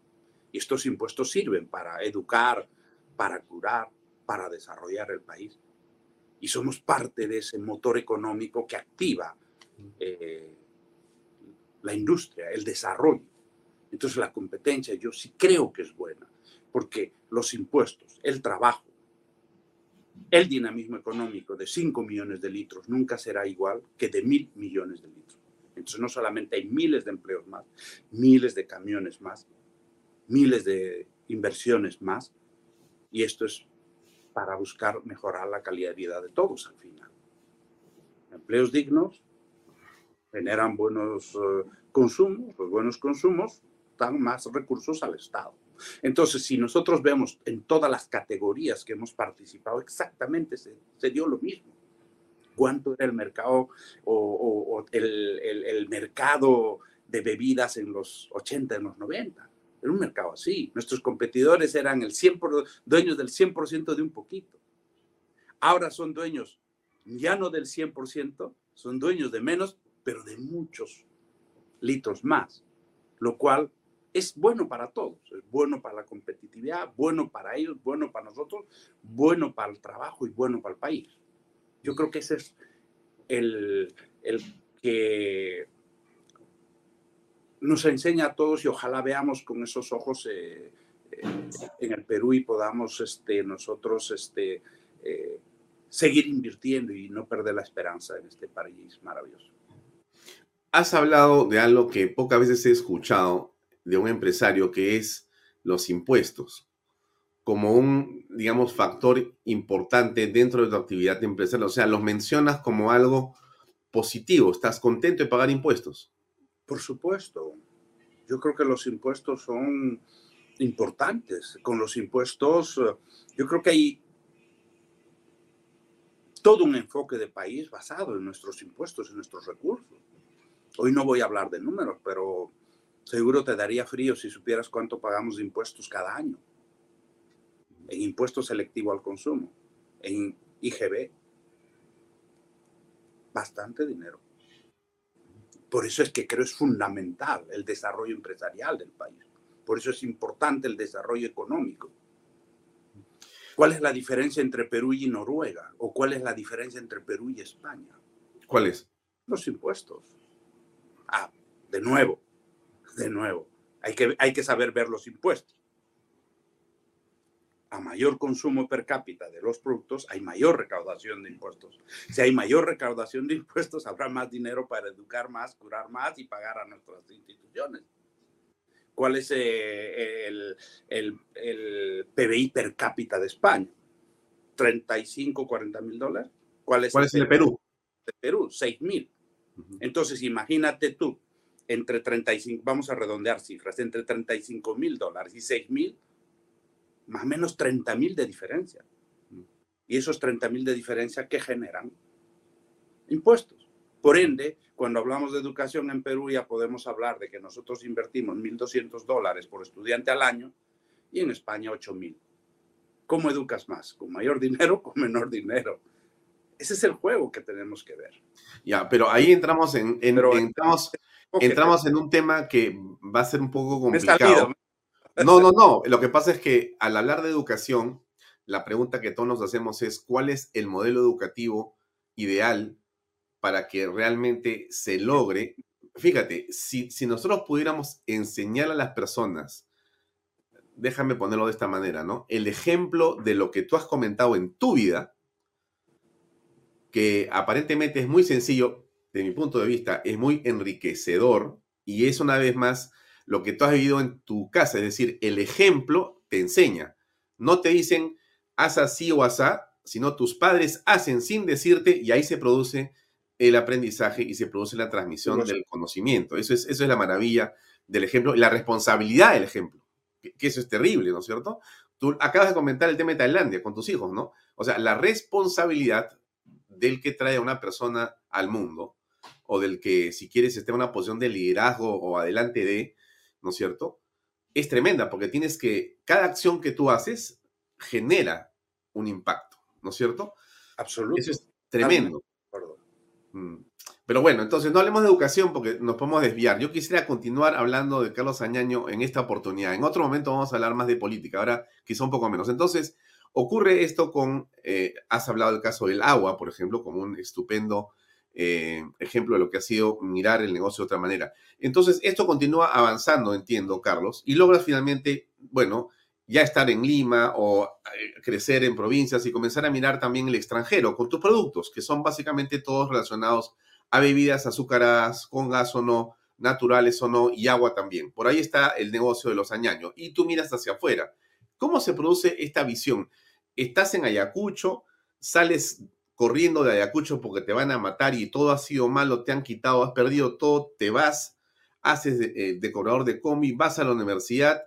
y estos impuestos sirven para educar, para curar, para desarrollar el país. Y somos parte de ese motor económico que activa eh, la industria, el desarrollo. Entonces la competencia yo sí creo que es buena, porque los impuestos, el trabajo, el dinamismo económico de 5 millones de litros nunca será igual que de mil millones de litros. Entonces no solamente hay miles de empleos más, miles de camiones más, miles de inversiones más, y esto es para buscar mejorar la calidad de vida de todos al final. Empleos dignos generan buenos uh, consumos, los buenos consumos dan más recursos al Estado. Entonces, si nosotros vemos en todas las categorías que hemos participado, exactamente se, dio lo mismo. ¿Cuánto era el mercado o, el, mercado de bebidas en los 80, en los 90? Era un mercado así. Nuestros competidores eran el 100 por, dueños del 100% de un poquito. Ahora son dueños ya no del 100%, son dueños de menos, pero de muchos litros más, lo cual es bueno para todos, es bueno para la competitividad, bueno para ellos, bueno para nosotros, bueno para el trabajo y bueno para el país. Yo creo que ese es el, el que nos enseña a todos y ojalá veamos con esos ojos eh, eh, en el Perú y podamos este, nosotros este, eh, seguir invirtiendo y no perder la esperanza en este país maravilloso. Has hablado de algo que pocas veces he escuchado de un empresario que es los impuestos como un, digamos, factor importante dentro de tu actividad empresarial. O sea, los mencionas como algo positivo. ¿Estás contento de pagar impuestos? Por supuesto. Yo creo que los impuestos son importantes. Con los impuestos, yo creo que hay todo un enfoque de país basado en nuestros impuestos, en nuestros recursos. Hoy no voy a hablar de números, pero seguro te daría frío si supieras cuánto pagamos de impuestos cada año. En impuesto selectivo al consumo, en IGB. Bastante dinero. Por eso es que creo es fundamental el desarrollo empresarial del país. Por eso es importante el desarrollo económico. ¿Cuál es la diferencia entre Perú y Noruega? ¿O cuál es la diferencia entre Perú y España? ¿Cuál es? Los impuestos. Ah, de nuevo, de nuevo, hay que, hay que saber ver los impuestos. A mayor consumo per cápita de los productos, hay mayor recaudación de impuestos. Si hay mayor recaudación de impuestos, habrá más dinero para educar más, curar más y pagar a nuestras instituciones. ¿Cuál es eh, el, el, el PBI per cápita de España? 35, 40 mil dólares. ¿Cuál es, ¿Cuál es el de Perú? de Perú? 6 mil. Entonces, imagínate tú, entre 35, vamos a redondear cifras, entre 35 mil dólares y 6 mil, más o menos 30 mil de diferencia. Y esos 30 mil de diferencia, ¿qué generan? Impuestos. Por ende, cuando hablamos de educación en Perú ya podemos hablar de que nosotros invertimos 1.200 dólares por estudiante al año y en España 8.000. ¿Cómo educas más? ¿Con mayor dinero o con menor dinero? Ese es el juego que tenemos que ver. Ya, pero ahí entramos en, en- entramos, entramos en un tema que va a ser un poco me he complicado. salido. No, no, no. Lo que pasa es que al hablar de educación, la pregunta que todos nos hacemos es cuál es el modelo educativo ideal para que realmente se logre. Fíjate, si, si nosotros pudiéramos enseñar a las personas, déjame ponerlo de esta manera, ¿no? El ejemplo de lo que tú has comentado en tu vida, que aparentemente es muy sencillo, de mi punto de vista, es muy enriquecedor y es una vez más lo que tú has vivido en tu casa, es decir, el ejemplo te enseña. No te dicen, haz así o asá, sino tus padres hacen sin decirte y ahí se produce el aprendizaje y se produce la transmisión del conocimiento. Eso es, eso es la maravilla del ejemplo y la responsabilidad del ejemplo, que, que eso es terrible, ¿no es cierto? Tú acabas de comentar el tema de Tailandia con tus hijos, ¿no? O sea, la responsabilidad del que trae a una persona al mundo o del que, si quieres, esté en una posición de liderazgo o adelante de, ¿no es cierto? Es tremenda porque tienes que, cada acción que tú haces genera un impacto, ¿no es cierto? Absoluto. Eso es tremendo. Perdón. Mm. Pero bueno, entonces no hablemos de educación porque nos podemos desviar. Yo quisiera continuar hablando de Carlos Añaño en esta oportunidad. En otro momento vamos a hablar más de política, ahora quizá un poco menos. Entonces, ocurre esto con, eh, has hablado del caso del agua, por ejemplo, como un estupendo eh, ejemplo de lo que ha sido mirar el negocio de otra manera. Entonces, esto continúa avanzando, entiendo, Carlos, y logras finalmente, bueno, ya estar en Lima o eh, crecer en provincias y comenzar a mirar también el extranjero con tus productos, que son básicamente todos relacionados a bebidas azucaradas, con gas o no, naturales o no, y agua también. Por ahí está el negocio de los añaños. Y tú miras hacia afuera. ¿Cómo se produce esta visión? Estás en Ayacucho, sales corriendo de Ayacucho porque te van a matar y todo ha sido malo, te han quitado, has perdido todo, te vas, haces de, eh, decorador de combi, vas a la universidad,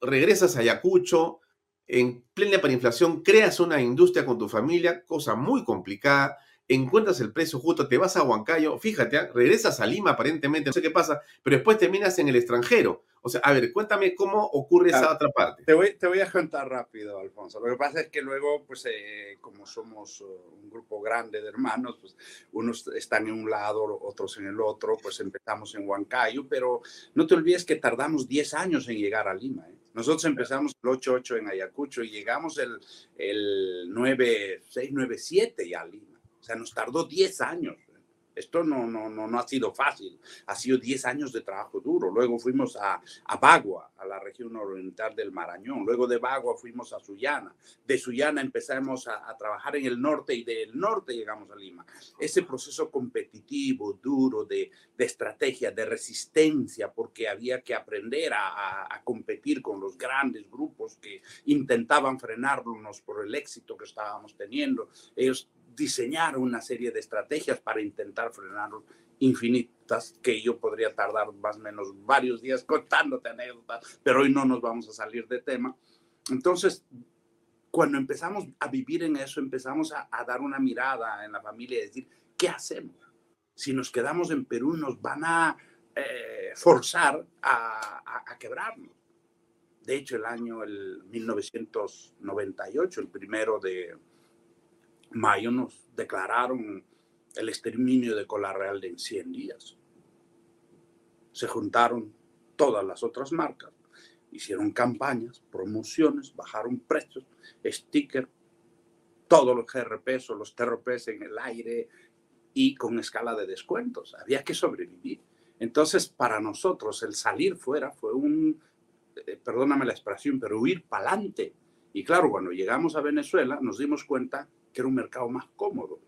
regresas a Ayacucho, en plena perinflación, creas una industria con tu familia, cosa muy complicada, encuentras el precio justo, te vas a Huancayo, fíjate, ¿ah? regresas a Lima aparentemente, no sé qué pasa, pero después terminas en el extranjero. O sea, a ver, cuéntame cómo ocurre esa Ah. otra parte. Te voy, te voy a contar rápido, Alfonso. Lo que pasa es que luego, pues, eh, como somos uh, un grupo grande de hermanos, pues, unos están en un lado, otros en el otro, pues empezamos en Huancayo, pero no te olvides que tardamos 10 años en llegar a Lima. ¿eh? Nosotros empezamos el 8-8 en Ayacucho y llegamos el, el 9-6-9-7 ya a Lima. O sea, nos tardó 10 años. Esto no, no, no, no ha sido fácil. Ha sido 10 años de trabajo duro. Luego fuimos a, a Bagua, a la región oriental del Marañón. Luego de Bagua fuimos a Sullana. De Sullana empezamos a, a, trabajar en el norte y del norte llegamos a Lima. Ese proceso competitivo, duro, de, de estrategia, de resistencia, porque había que aprender a, a, a, competir con los grandes grupos que intentaban frenarnos por el éxito que estábamos teniendo. Ellos diseñaron una serie de estrategias para intentar frenarlos infinitas que yo podría tardar más o menos varios días contándote anécdotas, pero hoy no nos vamos a salir de tema. Entonces, cuando empezamos a vivir en eso, empezamos a, a dar una mirada en la familia y decir, ¿qué hacemos? Si nos quedamos en Perú, nos van a eh, forzar a, a, a, quebrarnos. De hecho, el año el 1998, el primero de mayo, nos declararon el exterminio de Cola Real de en 100 días. Se juntaron todas las otras marcas, hicieron campañas, promociones, bajaron precios, sticker, todos los GRPs o los TRPs en el aire y con escala de descuentos. Había que sobrevivir. Entonces, para nosotros, el salir fuera fue un, eh, perdóname la expresión, pero huir para adelante. Y claro, cuando llegamos a Venezuela, nos dimos cuenta que era un mercado más cómodo,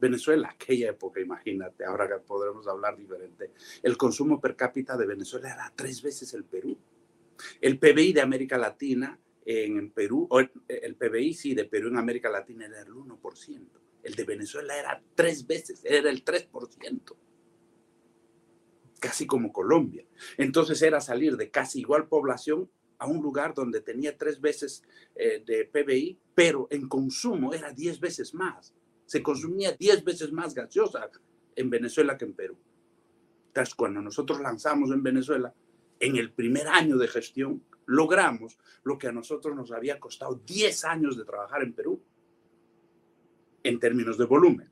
Venezuela, aquella época, imagínate, ahora que podremos hablar diferente, el consumo per cápita de Venezuela era tres veces el Perú. El PBI de América Latina en Perú, o el, PBI sí de Perú en América Latina era el 1%. El de Venezuela era tres veces, era el 3%. Casi como Colombia. Entonces era salir de casi igual población a un lugar donde tenía tres veces eh, de PBI, pero en consumo era diez veces más. Se consumía diez veces más gaseosa en Venezuela que en Perú. Entonces, cuando nosotros lanzamos en Venezuela, en el primer año de gestión, logramos lo que a nosotros nos había costado 10 años de trabajar en Perú, en términos de volumen.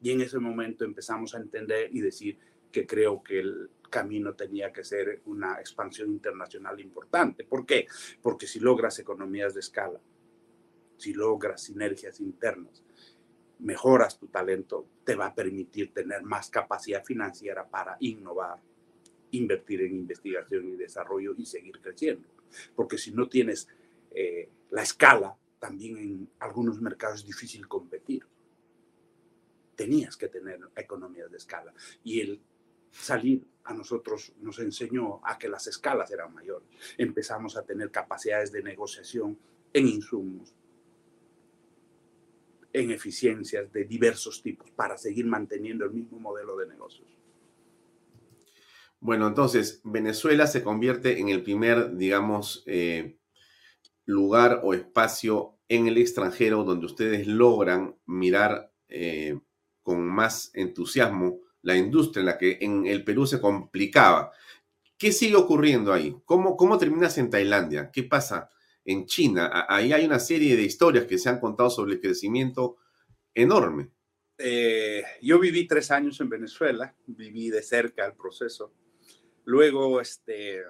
Y en ese momento empezamos a entender y decir que creo que el camino tenía que ser una expansión internacional importante. ¿Por qué? Porque si logras economías de escala, si logras sinergias internas, mejoras tu talento, te va a permitir tener más capacidad financiera para innovar, invertir en investigación y desarrollo y seguir creciendo. Porque si no tienes eh, la escala, también en algunos mercados es difícil competir. Tenías que tener economías de escala. Y el salir a nosotros nos enseñó a que las escalas eran mayores. Empezamos a tener capacidades de negociación en insumos, en eficiencias de diversos tipos para seguir manteniendo el mismo modelo de negocios. Bueno, entonces Venezuela se convierte en el primer, digamos, eh, lugar o espacio en el extranjero donde ustedes logran mirar eh, con más entusiasmo la industria en la que en el Perú se complicaba. ¿Qué sigue ocurriendo ahí? ¿Cómo, cómo terminas en Tailandia? ¿Qué pasa en China? Ahí hay una serie de historias que se han contado sobre el crecimiento enorme. Eh, yo viví tres años en Venezuela, viví de cerca el proceso. Luego, este,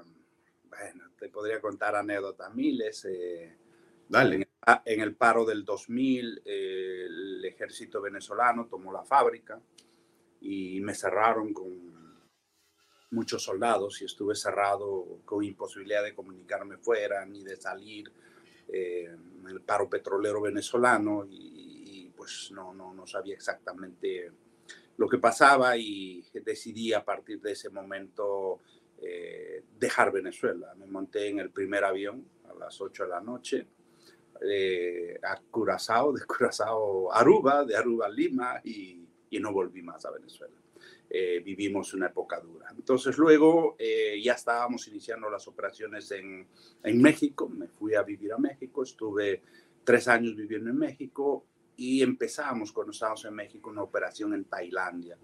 bueno, te podría contar anécdotas miles. Eh, Dale. En, en, el paro del 2000, eh, el ejército venezolano tomó la fábrica y me cerraron con muchos soldados y estuve cerrado con imposibilidad de comunicarme fuera ni de salir eh, el paro petrolero venezolano y, y pues no, no, no, sabía exactamente lo que pasaba y decidí a partir de ese momento eh, dejar Venezuela. Me monté en el primer avión a las 8 de la noche eh, a Curazao, de Curazao a Aruba, de Aruba a Lima y y no volví más a Venezuela. Eh, vivimos una época dura. Entonces luego eh, ya estábamos iniciando las operaciones en, en, México, me fui a vivir a México, estuve tres años viviendo en México y empezamos cuando estábamos en México una operación en Tailandia,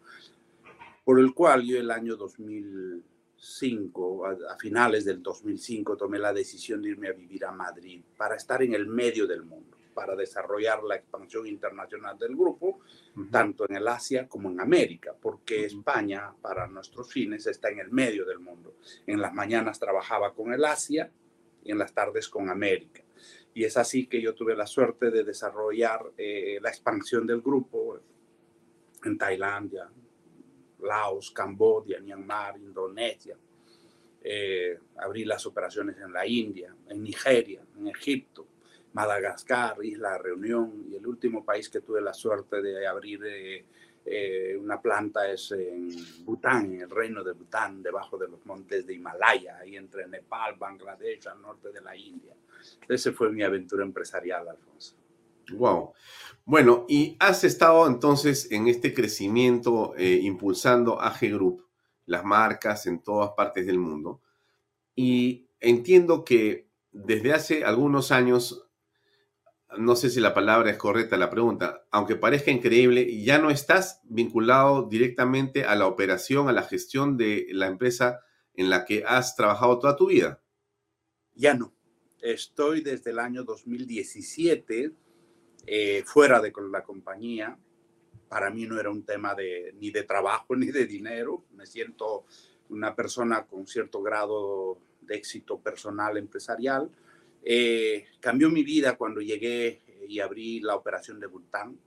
por el cual yo el año 2005, a, a finales del 2005, tomé la decisión de irme a vivir a Madrid para estar en el medio del mundo para desarrollar la expansión internacional del grupo, uh -huh. tanto en el Asia como en América, porque uh -huh. España, para nuestros fines, está en el medio del mundo. En las mañanas trabajaba con el Asia y en las tardes con América. Y es así que yo tuve la suerte de desarrollar eh, la expansión del grupo en Tailandia, Laos, Camboya, Myanmar, Indonesia. Eh, abrí las operaciones en la India, en Nigeria, en Egipto, Madagascar, Isla Reunión, y el último país que tuve la suerte de abrir eh, eh, una planta es en Bután, en el reino de Bután, debajo de los montes de Himalaya, ahí entre Nepal, Bangladesh, al norte de la India. Esa fue mi aventura empresarial, Alfonso. Wow. Bueno, y has estado entonces en este crecimiento eh, impulsando AG Group, las marcas en todas partes del mundo. Y entiendo que desde hace algunos años no sé si la palabra es correcta, la pregunta, aunque parezca increíble, ya no estás vinculado directamente a la operación, a la gestión de la empresa en la que has trabajado toda tu vida. Ya no. Estoy desde el año 2017 eh, fuera de la compañía. Para mí no era un tema de, ni de trabajo ni de dinero. Me siento una persona con cierto grado de éxito personal empresarial eh, cambió mi vida cuando llegué y abrí la operación de Bután,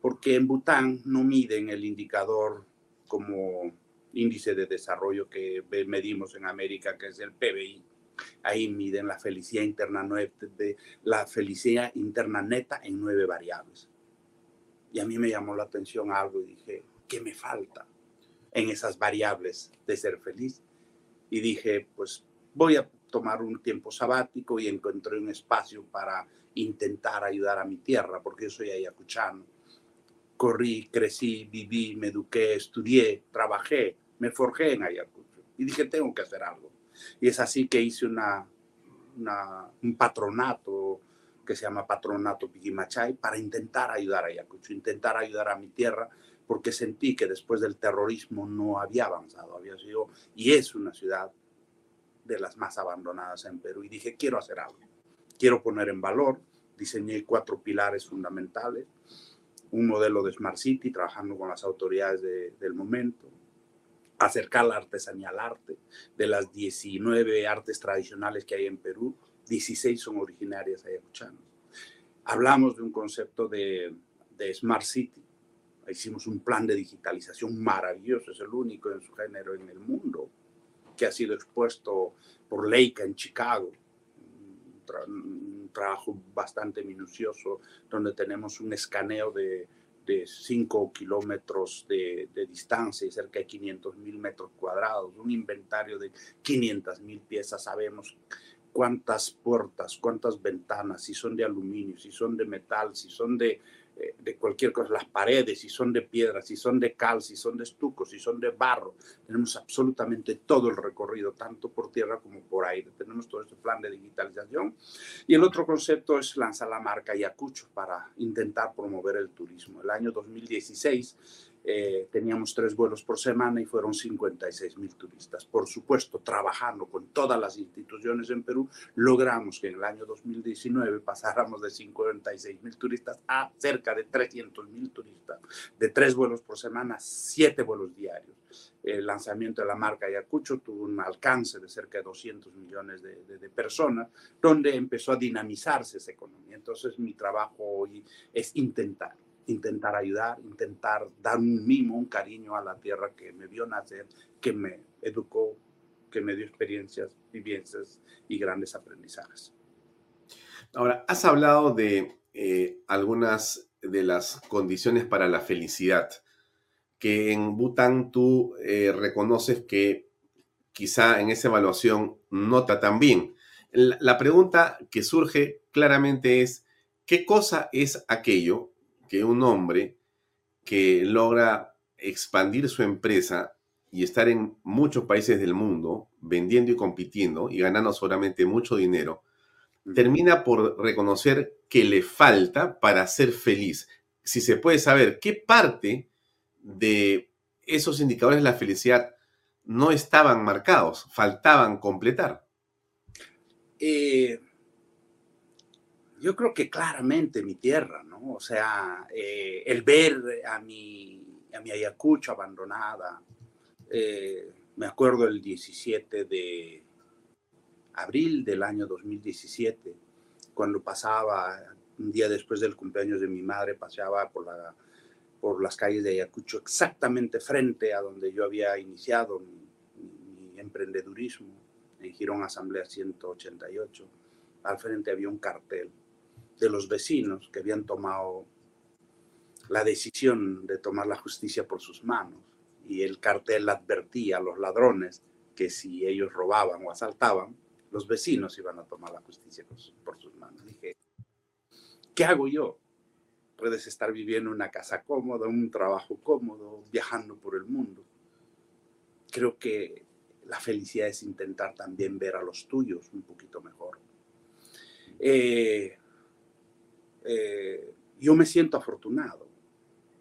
porque en Bután no miden el indicador como índice de desarrollo que medimos en América, que es el PBI. Ahí miden la felicidad interna, de la felicidad interna neta en nueve variables. Y a mí me llamó la atención algo y dije, ¿qué me falta en esas variables de ser feliz? Y dije, pues voy a tomar un tiempo sabático y encontré un espacio para intentar ayudar a mi tierra, porque yo soy ayacuchano. Corrí, crecí, viví, me eduqué, estudié, trabajé, me forjé en Ayacucho. Y dije, tengo que hacer algo. Y es así que hice una, una, un patronato que se llama Patronato Piquimachay para intentar ayudar a Ayacucho, intentar ayudar a mi tierra, porque sentí que después del terrorismo no había avanzado, había sido y es una ciudad de las más abandonadas en Perú. Y dije, quiero hacer algo, quiero poner en valor, diseñé cuatro pilares fundamentales, un modelo de Smart City, trabajando con las autoridades de, del momento, acercar la artesanía al arte, de las 19 artes tradicionales que hay en Perú, 16 son originarias ayacuchanas. Hablamos de un concepto de, de Smart City, hicimos un plan de digitalización maravilloso, es el único en su género en el mundo, que ha sido expuesto por Leica en Chicago, un, tra un trabajo bastante minucioso, donde tenemos un escaneo de, de 5 kilómetros de, de, distancia y cerca de 500 mil metros cuadrados, un inventario de 500 mil piezas, sabemos cuántas puertas, cuántas ventanas, si son de aluminio, si son de metal, si son de, de cualquier cosa, las paredes, si son de piedra, si son de cal, si son de estuco, si son de barro. Tenemos absolutamente todo el recorrido, tanto por tierra como por aire. Tenemos todo este plan de digitalización. Y el otro concepto es lanzar la marca Yacucho para intentar promover el turismo. El año 2016 eh, teníamos tres vuelos por semana y fueron 56 mil turistas. Por supuesto, trabajando con todas las instituciones en Perú, logramos que en el año 2019 pasáramos de 56 mil turistas a cerca de 300 mil turistas, de tres vuelos por semana, siete vuelos diarios. El lanzamiento de la marca Ayacucho tuvo un alcance de cerca de 200 millones de, de, de personas, donde empezó a dinamizarse esa economía. Entonces, mi trabajo hoy es intentar intentar ayudar, intentar dar un mimo, un cariño a la tierra que me vio nacer, que me educó, que me dio experiencias, vivencias y grandes aprendizajes. Ahora, has hablado de eh, algunas de las condiciones para la felicidad, que en Bután tú eh, reconoces que quizá en esa evaluación no está tan bien. La, la pregunta que surge claramente es, ¿qué cosa es aquello que un hombre que logra expandir su empresa y estar en muchos países del mundo vendiendo y compitiendo y ganando solamente mucho dinero, termina por reconocer que le falta para ser feliz. Si se puede saber qué parte de esos indicadores de la felicidad no estaban marcados, faltaban completar. Eh, yo creo que claramente mi tierra, ¿no? O sea, eh, el ver a mi, a mi Ayacucho abandonada. Eh, me acuerdo el 17 de abril del año 2017, cuando pasaba, un día después del cumpleaños de mi madre, paseaba por, la, por las calles de Ayacucho, exactamente frente a donde yo había iniciado mi, mi, emprendedurismo, en Girón Asamblea 188. Al frente había un cartel de los vecinos que habían tomado la decisión de tomar la justicia por sus manos. Y el cartel advertía a los ladrones que si ellos robaban o asaltaban, los vecinos iban a tomar la justicia por sus manos. Dije, ¿qué hago yo? Puedes estar viviendo en una casa cómoda, un trabajo cómodo, viajando por el mundo. Creo que la felicidad es intentar también ver a los tuyos un poquito mejor. Eh, eh, yo me siento afortunado.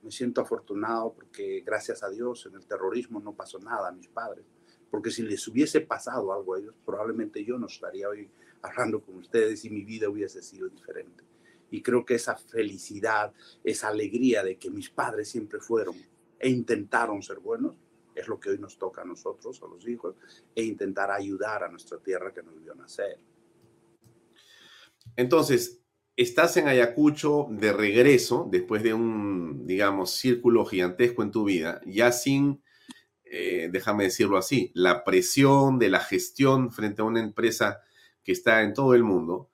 Me siento afortunado porque gracias a Dios en el terrorismo no pasó nada a mis padres. Porque si les hubiese pasado algo a ellos, probablemente yo no estaría hoy hablando con ustedes y mi vida hubiese sido diferente. Y creo que esa felicidad, esa alegría de que mis padres siempre fueron e intentaron ser buenos, es lo que hoy nos toca a nosotros, a los hijos, e intentar ayudar a nuestra tierra que nos vio nacer. Entonces, estás en Ayacucho de regreso, después de un, digamos, círculo gigantesco en tu vida, ya sin, eh, déjame decirlo así, la presión de la gestión frente a una empresa que está en todo el mundo,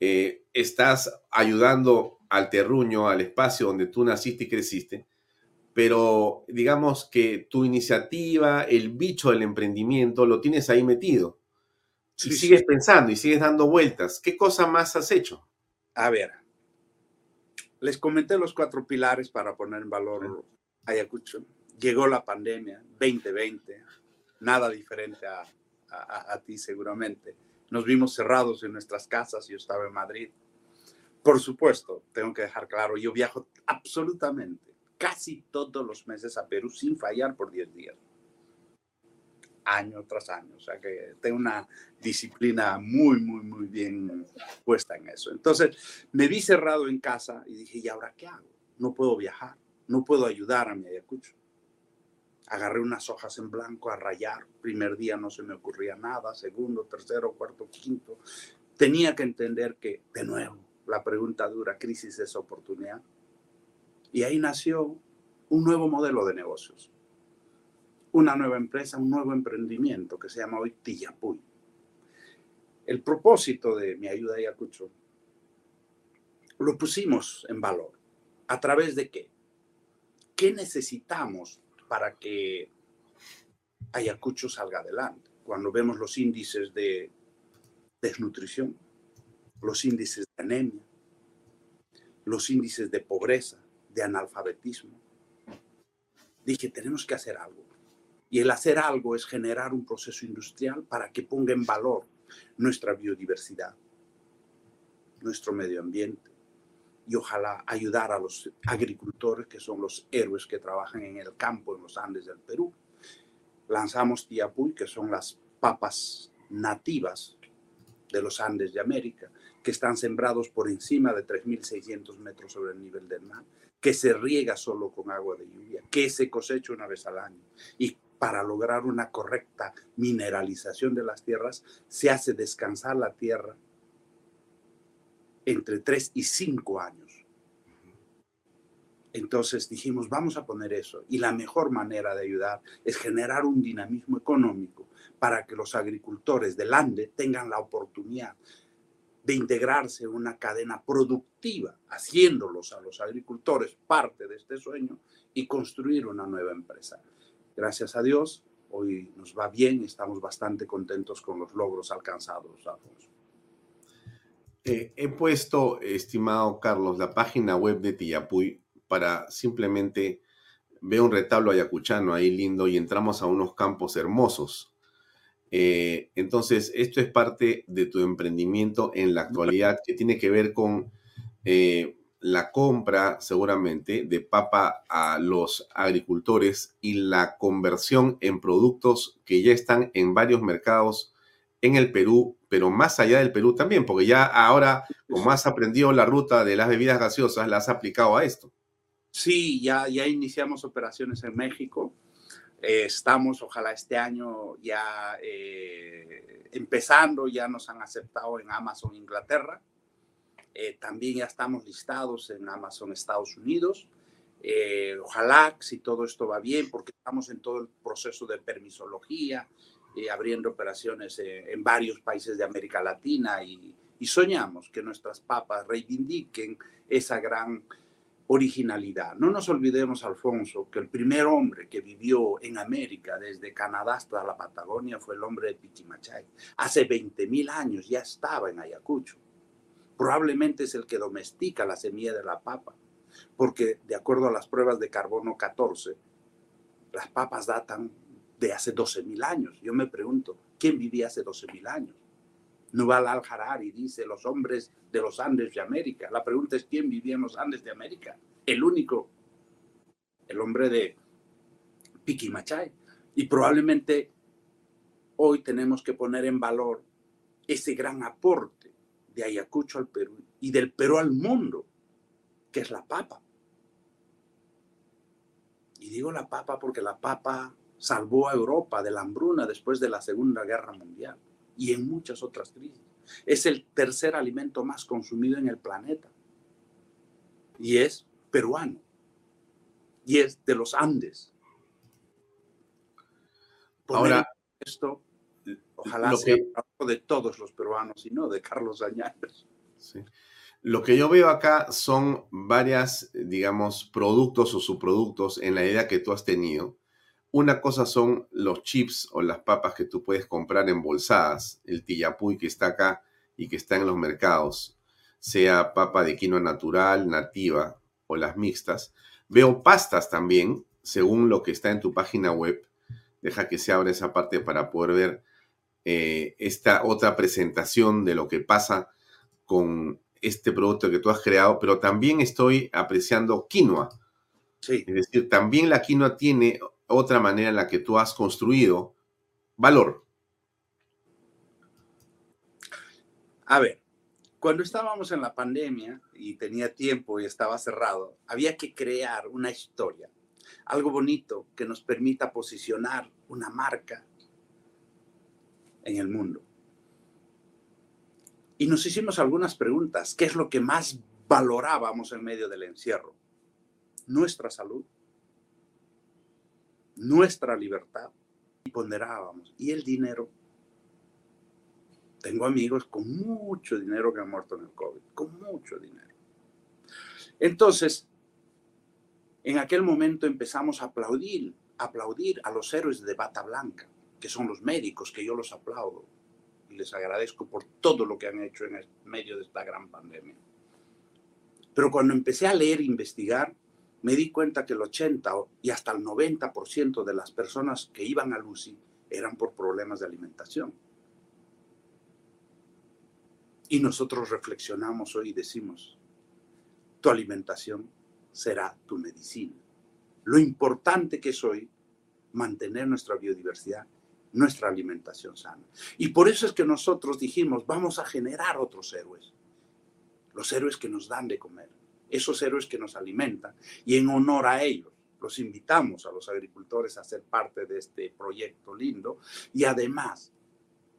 eh, estás ayudando al terruño, al espacio donde tú naciste y creciste, pero digamos que tu iniciativa, el bicho del emprendimiento, lo tienes ahí metido. Sí, y sí. sigues pensando y sigues dando vueltas. ¿Qué cosa más has hecho? A ver, les comenté los cuatro pilares para poner en valor Ayacucho. Llegó la pandemia 2020, nada diferente a, a- ti seguramente. Nos vimos cerrados en nuestras casas, yo estaba en Madrid. Por supuesto, tengo que dejar claro, yo viajo absolutamente, casi todos los meses a Perú sin fallar por 10 días. Año tras año. O sea que tengo una disciplina muy, muy, muy bien puesta en eso. Entonces, me vi cerrado en casa y dije, ¿y ahora qué hago? No puedo viajar, no puedo ayudar a mi Ayacucho. Agarré unas hojas en blanco a rayar. Primer día no se me ocurría nada, segundo, tercero, cuarto, quinto. Tenía que entender que, de nuevo, la pregunta dura, crisis es oportunidad. Y ahí nació un nuevo modelo de negocios, una nueva empresa, un nuevo emprendimiento que se llama hoy Tillapuy. El propósito de mi ayuda a Ayacucho lo pusimos en valor. ¿A través de qué? ¿Qué necesitamos para que Ayacucho salga adelante? Cuando vemos los índices de desnutrición, los índices de anemia, los índices de pobreza, de analfabetismo. Dije, tenemos que hacer algo. Y el hacer algo es generar un proceso industrial para que ponga en valor nuestra biodiversidad, nuestro medio ambiente y ojalá ayudar a los agricultores que son los héroes que trabajan en el campo en los Andes del Perú. Lanzamos Tiapuy, que son las papas nativas de los Andes de América, que están sembrados por encima de 3.600 metros sobre el nivel del mar, que se riega solo con agua de lluvia, que se cosecha una vez al año. Y para lograr una correcta mineralización de las tierras, se hace descansar la tierra entre 3 y 5 años. Entonces dijimos, vamos a poner eso. Y la mejor manera de ayudar es generar un dinamismo económico para que los agricultores del Ande tengan la oportunidad de integrarse en una cadena productiva, haciéndolos a los agricultores parte de este sueño y construir una nueva empresa. Gracias a Dios, hoy nos va bien, estamos bastante contentos con los logros alcanzados. Eh, he puesto, estimado Carlos, la página web de Tillapuy para simplemente ver un retablo ayacuchano ahí lindo y entramos a unos campos hermosos. Eh, entonces, esto es parte de tu emprendimiento en la actualidad que tiene que ver con eh, la compra, seguramente, de papa a los agricultores y la conversión en productos que ya están en varios mercados en el Perú, pero más allá del Perú también, porque ya ahora, como has aprendido la ruta de las bebidas gaseosas, la has aplicado a esto. Sí, ya, ya iniciamos operaciones en México. Eh, estamos, ojalá este año ya eh, empezando, ya nos han aceptado en Amazon Inglaterra. Eh, también ya estamos listados en Amazon Estados Unidos. Eh, ojalá, si todo esto va bien, porque estamos en todo el proceso de permisología, eh, abriendo operaciones eh, en varios países de América Latina y, y soñamos que nuestras papas reivindiquen esa gran originalidad. No nos olvidemos, Alfonso, que el primer hombre que vivió en América, desde Canadá hasta la Patagonia, fue el hombre de Pichimachay. Hace 20.000 años ya estaba en Ayacucho. Probablemente es el que domestica la semilla de la papa, porque de acuerdo a las pruebas de carbono 14, las papas datan de hace 12.000 años. Yo me pregunto, ¿quién vivía hace 12.000 años? Nuval al-Harari dice los hombres de los Andes de América. La pregunta es quién vivía en los Andes de América. El único, el hombre de Piquimachay. Y probablemente hoy tenemos que poner en valor ese gran aporte de Ayacucho al Perú y del Perú al mundo, que es la papa. Y digo la papa porque la papa salvó a Europa de la hambruna después de la Segunda Guerra Mundial y en muchas otras crisis. Es el tercer alimento más consumido en el planeta. Y es peruano. Y es de los Andes. Poner Ahora, esto, ojalá lo sea que- de todos los peruanos y no de Carlos Añales. Sí. Lo que yo veo acá son varias, digamos, productos o subproductos en la idea que tú has tenido. Una cosa son los chips o las papas que tú puedes comprar embolsadas, el tillapuy que está acá y que está en los mercados, sea papa de quinoa natural, nativa o las mixtas. Veo pastas también, según lo que está en tu página web. Deja que se abra esa parte para poder ver eh, esta otra presentación de lo que pasa con este producto que tú has creado, pero también estoy apreciando quinoa. Sí. Es decir, también la quinoa tiene otra manera en la que tú has construido valor. A ver, cuando estábamos en la pandemia y tenía tiempo y estaba cerrado, había que crear una historia, algo bonito que nos permita posicionar una marca en el mundo. Y nos hicimos algunas preguntas. ¿Qué es lo que más valorábamos en medio del encierro? Nuestra salud, nuestra libertad. Y ponderábamos. ¿Y el dinero? Tengo amigos con mucho dinero que han muerto en el COVID, con mucho dinero. Entonces, en aquel momento empezamos a aplaudir, aplaudir a los héroes de bata blanca, que son los médicos, que yo los aplaudo y les agradezco por todo lo que han hecho en el medio de esta gran pandemia. Pero cuando empecé a leer e investigar, me di cuenta que el 80 y hasta el 90% de las personas que iban a Lucy eran por problemas de alimentación. Y nosotros reflexionamos hoy y decimos, tu alimentación será tu medicina. Lo importante que es hoy mantener nuestra biodiversidad, nuestra alimentación sana. Y por eso es que nosotros dijimos, vamos a generar otros héroes. Los héroes que nos dan de comer, esos héroes que nos alimentan. Y en honor a ellos, los invitamos a los agricultores a ser parte de este proyecto lindo. Y además,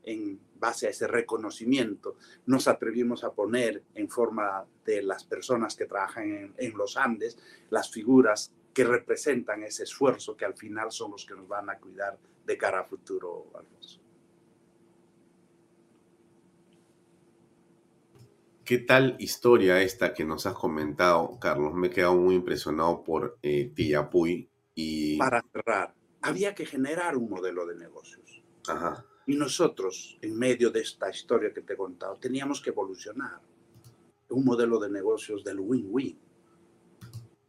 en base a ese reconocimiento, nos atrevimos a poner en forma de las personas que trabajan en, en, los Andes las figuras que representan ese esfuerzo que al final son los que nos van a cuidar de cara a futuro, Alfonso. ¿Qué tal historia esta que nos has comentado, Carlos? Me he quedado muy impresionado por eh, Tillapuy y... Para cerrar, había que generar un modelo de negocios. Ajá. Y nosotros, en medio de esta historia que te he contado, teníamos que evolucionar. Un modelo de negocios del win-win.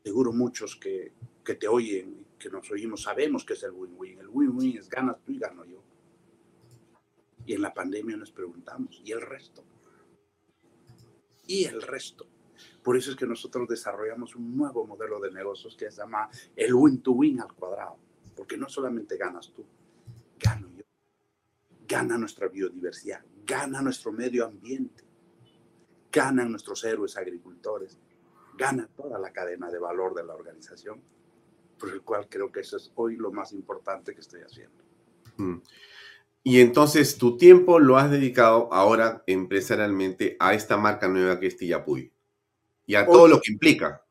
Seguro muchos que, que te oyen, que nos oímos, sabemos que es el win-win. El win-win es ganas tú y gano yo. Y en la pandemia nos preguntamos, ¿y el resto? Y el resto. Por eso es que nosotros desarrollamos un nuevo modelo de negocios que se llama el win-to-win al cuadrado. Porque no solamente ganas tú, gano yo gana nuestra biodiversidad, gana nuestro medio ambiente, ganan nuestros héroes agricultores, gana toda la cadena de valor de la organización, por el cual creo que eso es hoy lo más importante que estoy haciendo. Mm. Y entonces tu tiempo lo has dedicado ahora empresarialmente a esta marca nueva que es Tillapuy y a todo Hoy- lo que implica.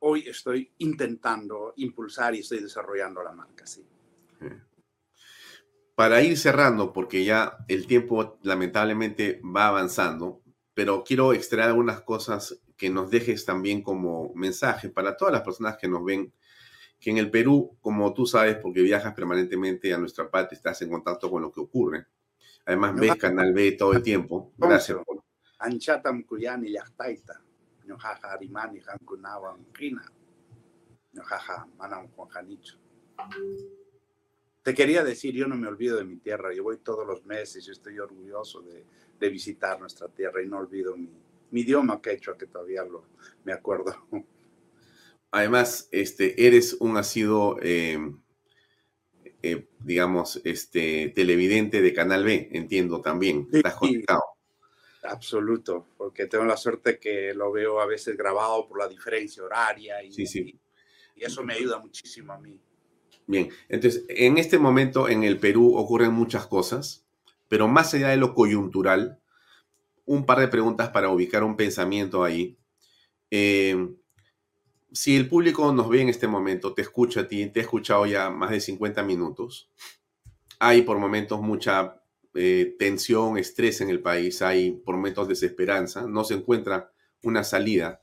Hoy estoy intentando impulsar y estoy desarrollando la marca, sí. Para ir cerrando, porque ya el tiempo lamentablemente va avanzando, pero quiero extraer algunas cosas que nos dejes también como mensaje para todas las personas que nos ven, que en el Perú, como tú sabes, porque viajas permanentemente a nuestra patria, estás en contacto con lo que ocurre. Además, ves Canal B todo el tiempo. Gracias. por- Anchatam kuyani yachtaita, ñojaja arimani hankunawan kina, ñojaja manam juanjanicho. Te quería decir, yo no me olvido de mi tierra, yo voy todos los meses y estoy orgulloso de, de visitar nuestra tierra y no olvido mi, mi idioma quechua, que todavía lo, me acuerdo. Además, este, eres un asiduo, eh, eh, digamos, este, televidente de Canal B, entiendo también. Sí. Estás conectado. Absoluto, porque tengo la suerte que lo veo a veces grabado por la diferencia horaria y, Sí, sí. y eso me ayuda muchísimo a mí. Bien, entonces, en este momento en el Perú ocurren muchas cosas, pero más allá de lo coyuntural, un par de preguntas para ubicar un pensamiento ahí. Eh, si el público nos ve en este momento, te escucha a ti, te ha escuchado ya más de 50 minutos, hay por momentos mucha eh, tensión, estrés en el país, hay por momentos desesperanza, no se encuentra una salida.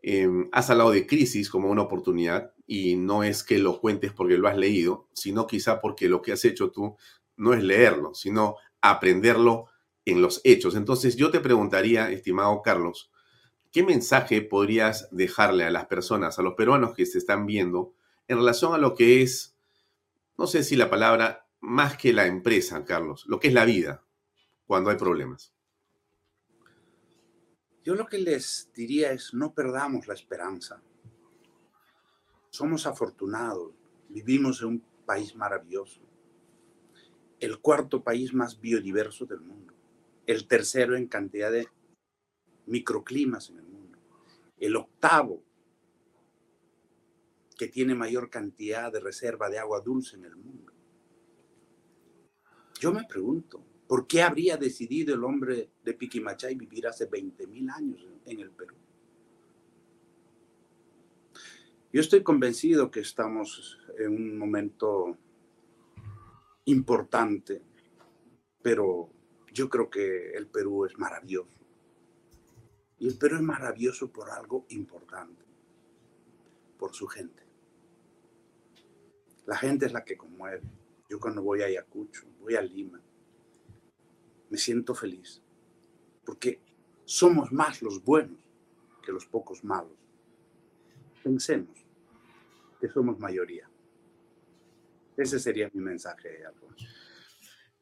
Em, has hablado de crisis como una oportunidad y no es que lo cuentes porque lo has leído, sino quizá porque lo que has hecho tú no es leerlo, sino aprenderlo en los hechos. Entonces yo te preguntaría, estimado Carlos, ¿qué mensaje podrías dejarle a las personas, a los peruanos que se están viendo en relación a lo que es, no sé si la palabra, más que la empresa, Carlos, lo que es la vida cuando hay problemas? Yo lo que les diría es no perdamos la esperanza. Somos afortunados, vivimos en un país maravilloso, el cuarto país más biodiverso del mundo, el tercero en cantidad de microclimas en el mundo, el octavo que tiene mayor cantidad de reserva de agua dulce en el mundo. Yo me pregunto, ¿por qué habría decidido el hombre de Piquimachay vivir hace 20.000 años en el Perú? Yo estoy convencido que estamos en un momento importante, pero yo creo que el Perú es maravilloso. Y el Perú es maravilloso por algo importante, por su gente. La gente es la que conmueve. Yo cuando voy a Ayacucho, voy a Lima, me siento feliz, porque somos más los buenos que los pocos malos. Pensemos que somos mayoría. Ese sería mi mensaje, Alfonso.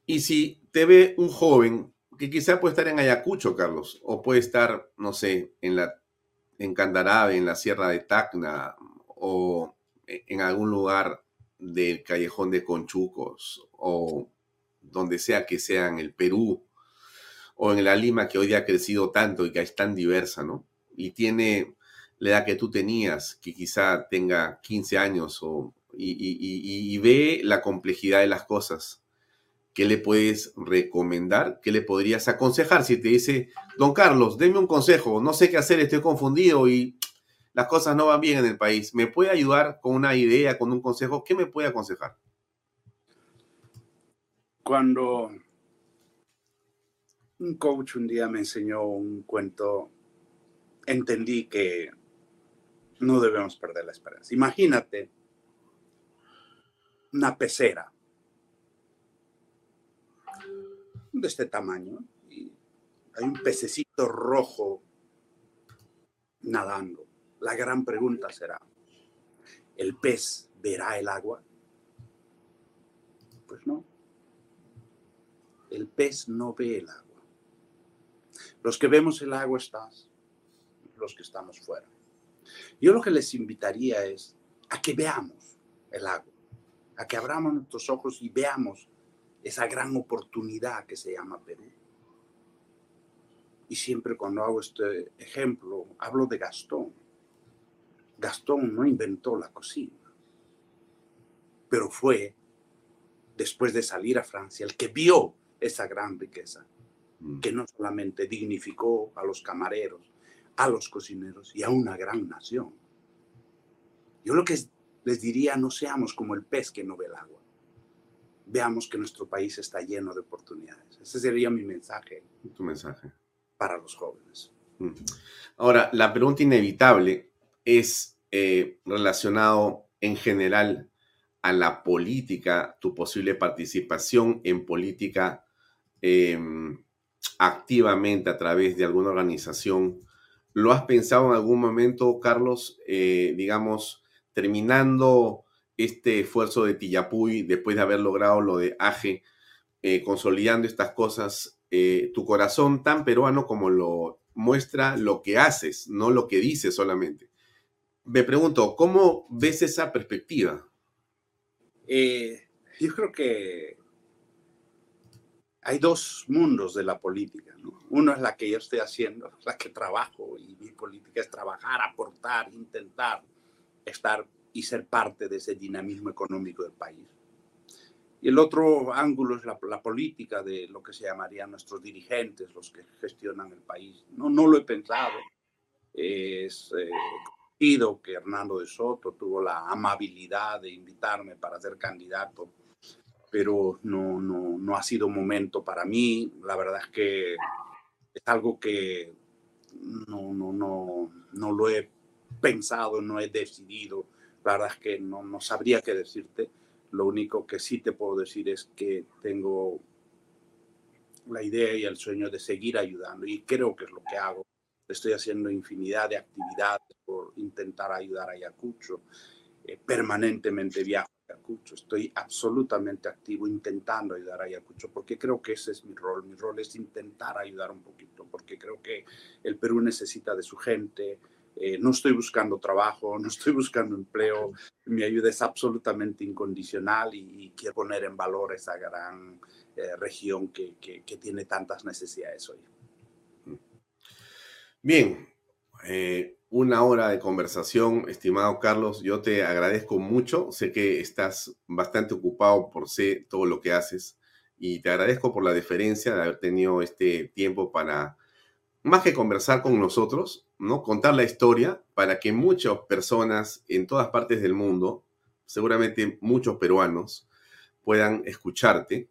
Y si te ve un joven que quizá puede estar en Ayacucho, Carlos, o puede estar, no sé, en la en Candarabe, en la Sierra de Tacna, o en algún lugar del Callejón de Conchucos, o donde sea que sea en el Perú, o en la Lima que hoy día ha crecido tanto y que es tan diversa, ¿no? Y tiene la edad que tú tenías, que quizá tenga 15 años, o, y ve la complejidad de las cosas ¿qué le puedes recomendar? ¿Qué le podrías aconsejar si te dice, don Carlos, deme un consejo, no sé qué hacer, estoy confundido y las cosas no van bien en el país? ¿Me puede ayudar con una idea, con un consejo? ¿Qué me puede aconsejar? Cuando un coach un día me enseñó un cuento, entendí que no debemos perder la esperanza. Imagínate una pecera de este tamaño y hay un pececito rojo nadando. La gran pregunta será, ¿el pez verá el agua? Pues no. El pez no ve el agua. Los que vemos el agua estás, los que estamos fuera. Yo lo que les invitaría es a que veamos el agua, a que abramos nuestros ojos y veamos esa gran oportunidad que se llama Perú. Y siempre cuando hago este ejemplo, hablo de Gastón. Gastón no inventó la cocina, pero fue, después de salir a Francia, el que vio esa gran riqueza, mm. que no solamente dignificó a los camareros, a los cocineros y a una gran nación. Yo lo que les diría, no seamos como el pez que no ve el agua veamos que nuestro país está lleno de oportunidades. Ese sería mi mensaje. Tu mensaje. Para los jóvenes. Ahora, la pregunta inevitable es eh, relacionado en general a la política, tu posible participación en política em, activamente a través de alguna organización. ¿Lo has pensado en algún momento, Carlos, eh, digamos, terminando este esfuerzo de Tillapuy, después de haber logrado lo de AGE, eh, consolidando estas cosas, eh, tu corazón tan peruano como lo muestra lo que haces, no lo que dices solamente. Me pregunto, ¿cómo ves esa perspectiva? Eh, yo creo que hay dos mundos de la política. Uno es la que yo estoy haciendo, la que trabajo, y mi política es trabajar, aportar, intentar estar y ser parte de ese dinamismo económico del país. Y el otro ángulo es la, política de lo que se llamarían nuestros dirigentes, los que gestionan el país. No, no lo he pensado. Es eh, conocido que Hernando de Soto tuvo la amabilidad de invitarme para ser candidato, pero no, no, no ha sido momento para mí. La verdad es que es algo que no, no, no, no lo he pensado, no he decidido. La verdad es que no, no sabría qué decirte. Lo único que sí te puedo decir es que tengo la idea y el sueño de seguir ayudando y creo que es lo que hago. Estoy haciendo infinidad de actividades por intentar ayudar a Ayacucho. Eh, permanentemente viajo a Ayacucho. Estoy absolutamente activo intentando ayudar a Ayacucho porque creo que ese es mi rol. Mi rol es intentar ayudar un poquito porque creo que el Perú necesita de su gente. Eh, no estoy buscando trabajo, no estoy buscando empleo. Mi ayuda es absolutamente incondicional y, y quiero poner en valor esa gran eh, región que, tiene tantas necesidades hoy. Bien, eh, una hora de conversación, estimado Carlos. Yo te agradezco mucho. Sé que estás bastante ocupado por sé todo lo que haces y te agradezco por la deferencia de haber tenido este tiempo para, más que conversar con nosotros, ¿no? Contar la historia para que muchas personas en todas partes del mundo, seguramente muchos peruanos, puedan escucharte,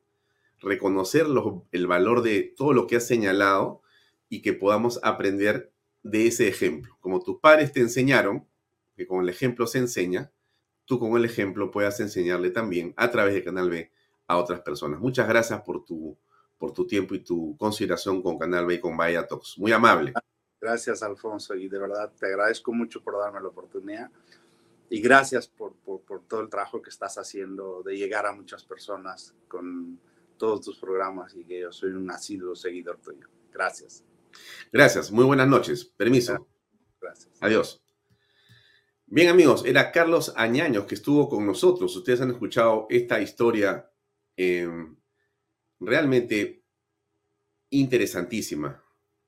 reconocer el valor de todo lo que has señalado y que podamos aprender de ese ejemplo. Como tus padres te enseñaron, que con el ejemplo se enseña, tú con el ejemplo puedas enseñarle también a través de Canal B a otras personas. Muchas gracias por tu, por tu tiempo y tu consideración con Canal B y con Vaya Talks. Muy amable. Gracias, Alfonso, y de verdad te agradezco mucho por darme la oportunidad. Y gracias por, por, por todo el trabajo que estás haciendo de llegar a muchas personas con todos tus programas y que yo soy un asiduo seguidor tuyo. Gracias. Gracias, muy buenas noches. Permiso. Gracias. Adiós. Bien amigos, era Carlos Añaños que estuvo con nosotros. Ustedes han escuchado esta historia eh, realmente interesantísima,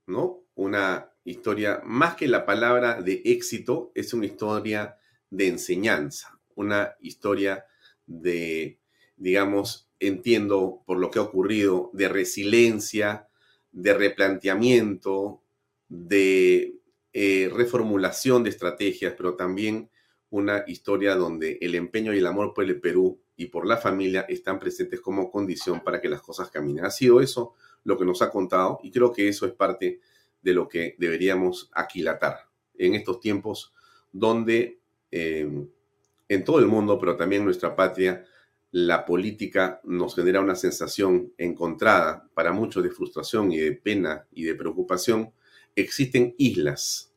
¿no? Una historia, más que la palabra de éxito, es una historia de enseñanza, una historia de, digamos, entiendo por lo que ha ocurrido, de resiliencia, de replanteamiento, de eh, reformulación de estrategias, pero también una historia donde el empeño y el amor por el Perú y por la familia están presentes como condición para que las cosas caminen. Ha sido eso lo que nos ha contado y creo que eso es parte de lo que deberíamos aquilatar en estos tiempos donde eh, en todo el mundo, pero también en nuestra patria, la política nos genera una sensación encontrada para muchos de frustración y de pena y de preocupación, existen islas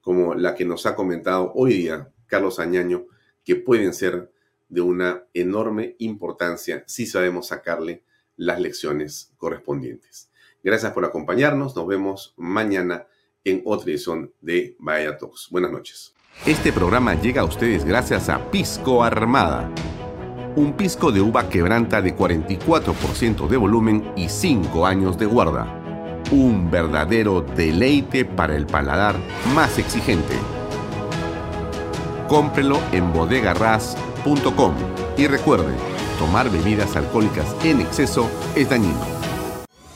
como la que nos ha comentado hoy día Carlos Añaño, que pueden ser de una enorme importancia si sabemos sacarle las lecciones correspondientes. Gracias por acompañarnos, nos vemos mañana en otra edición de Vaya Talks. Buenas noches. Este programa llega a ustedes gracias a Pisco Armada un pisco de uva quebranta de 44% de volumen y 5 años de guarda. Un verdadero deleite para el paladar más exigente. Cómprelo en bodegarras.com y recuerde, tomar bebidas alcohólicas en exceso es dañino.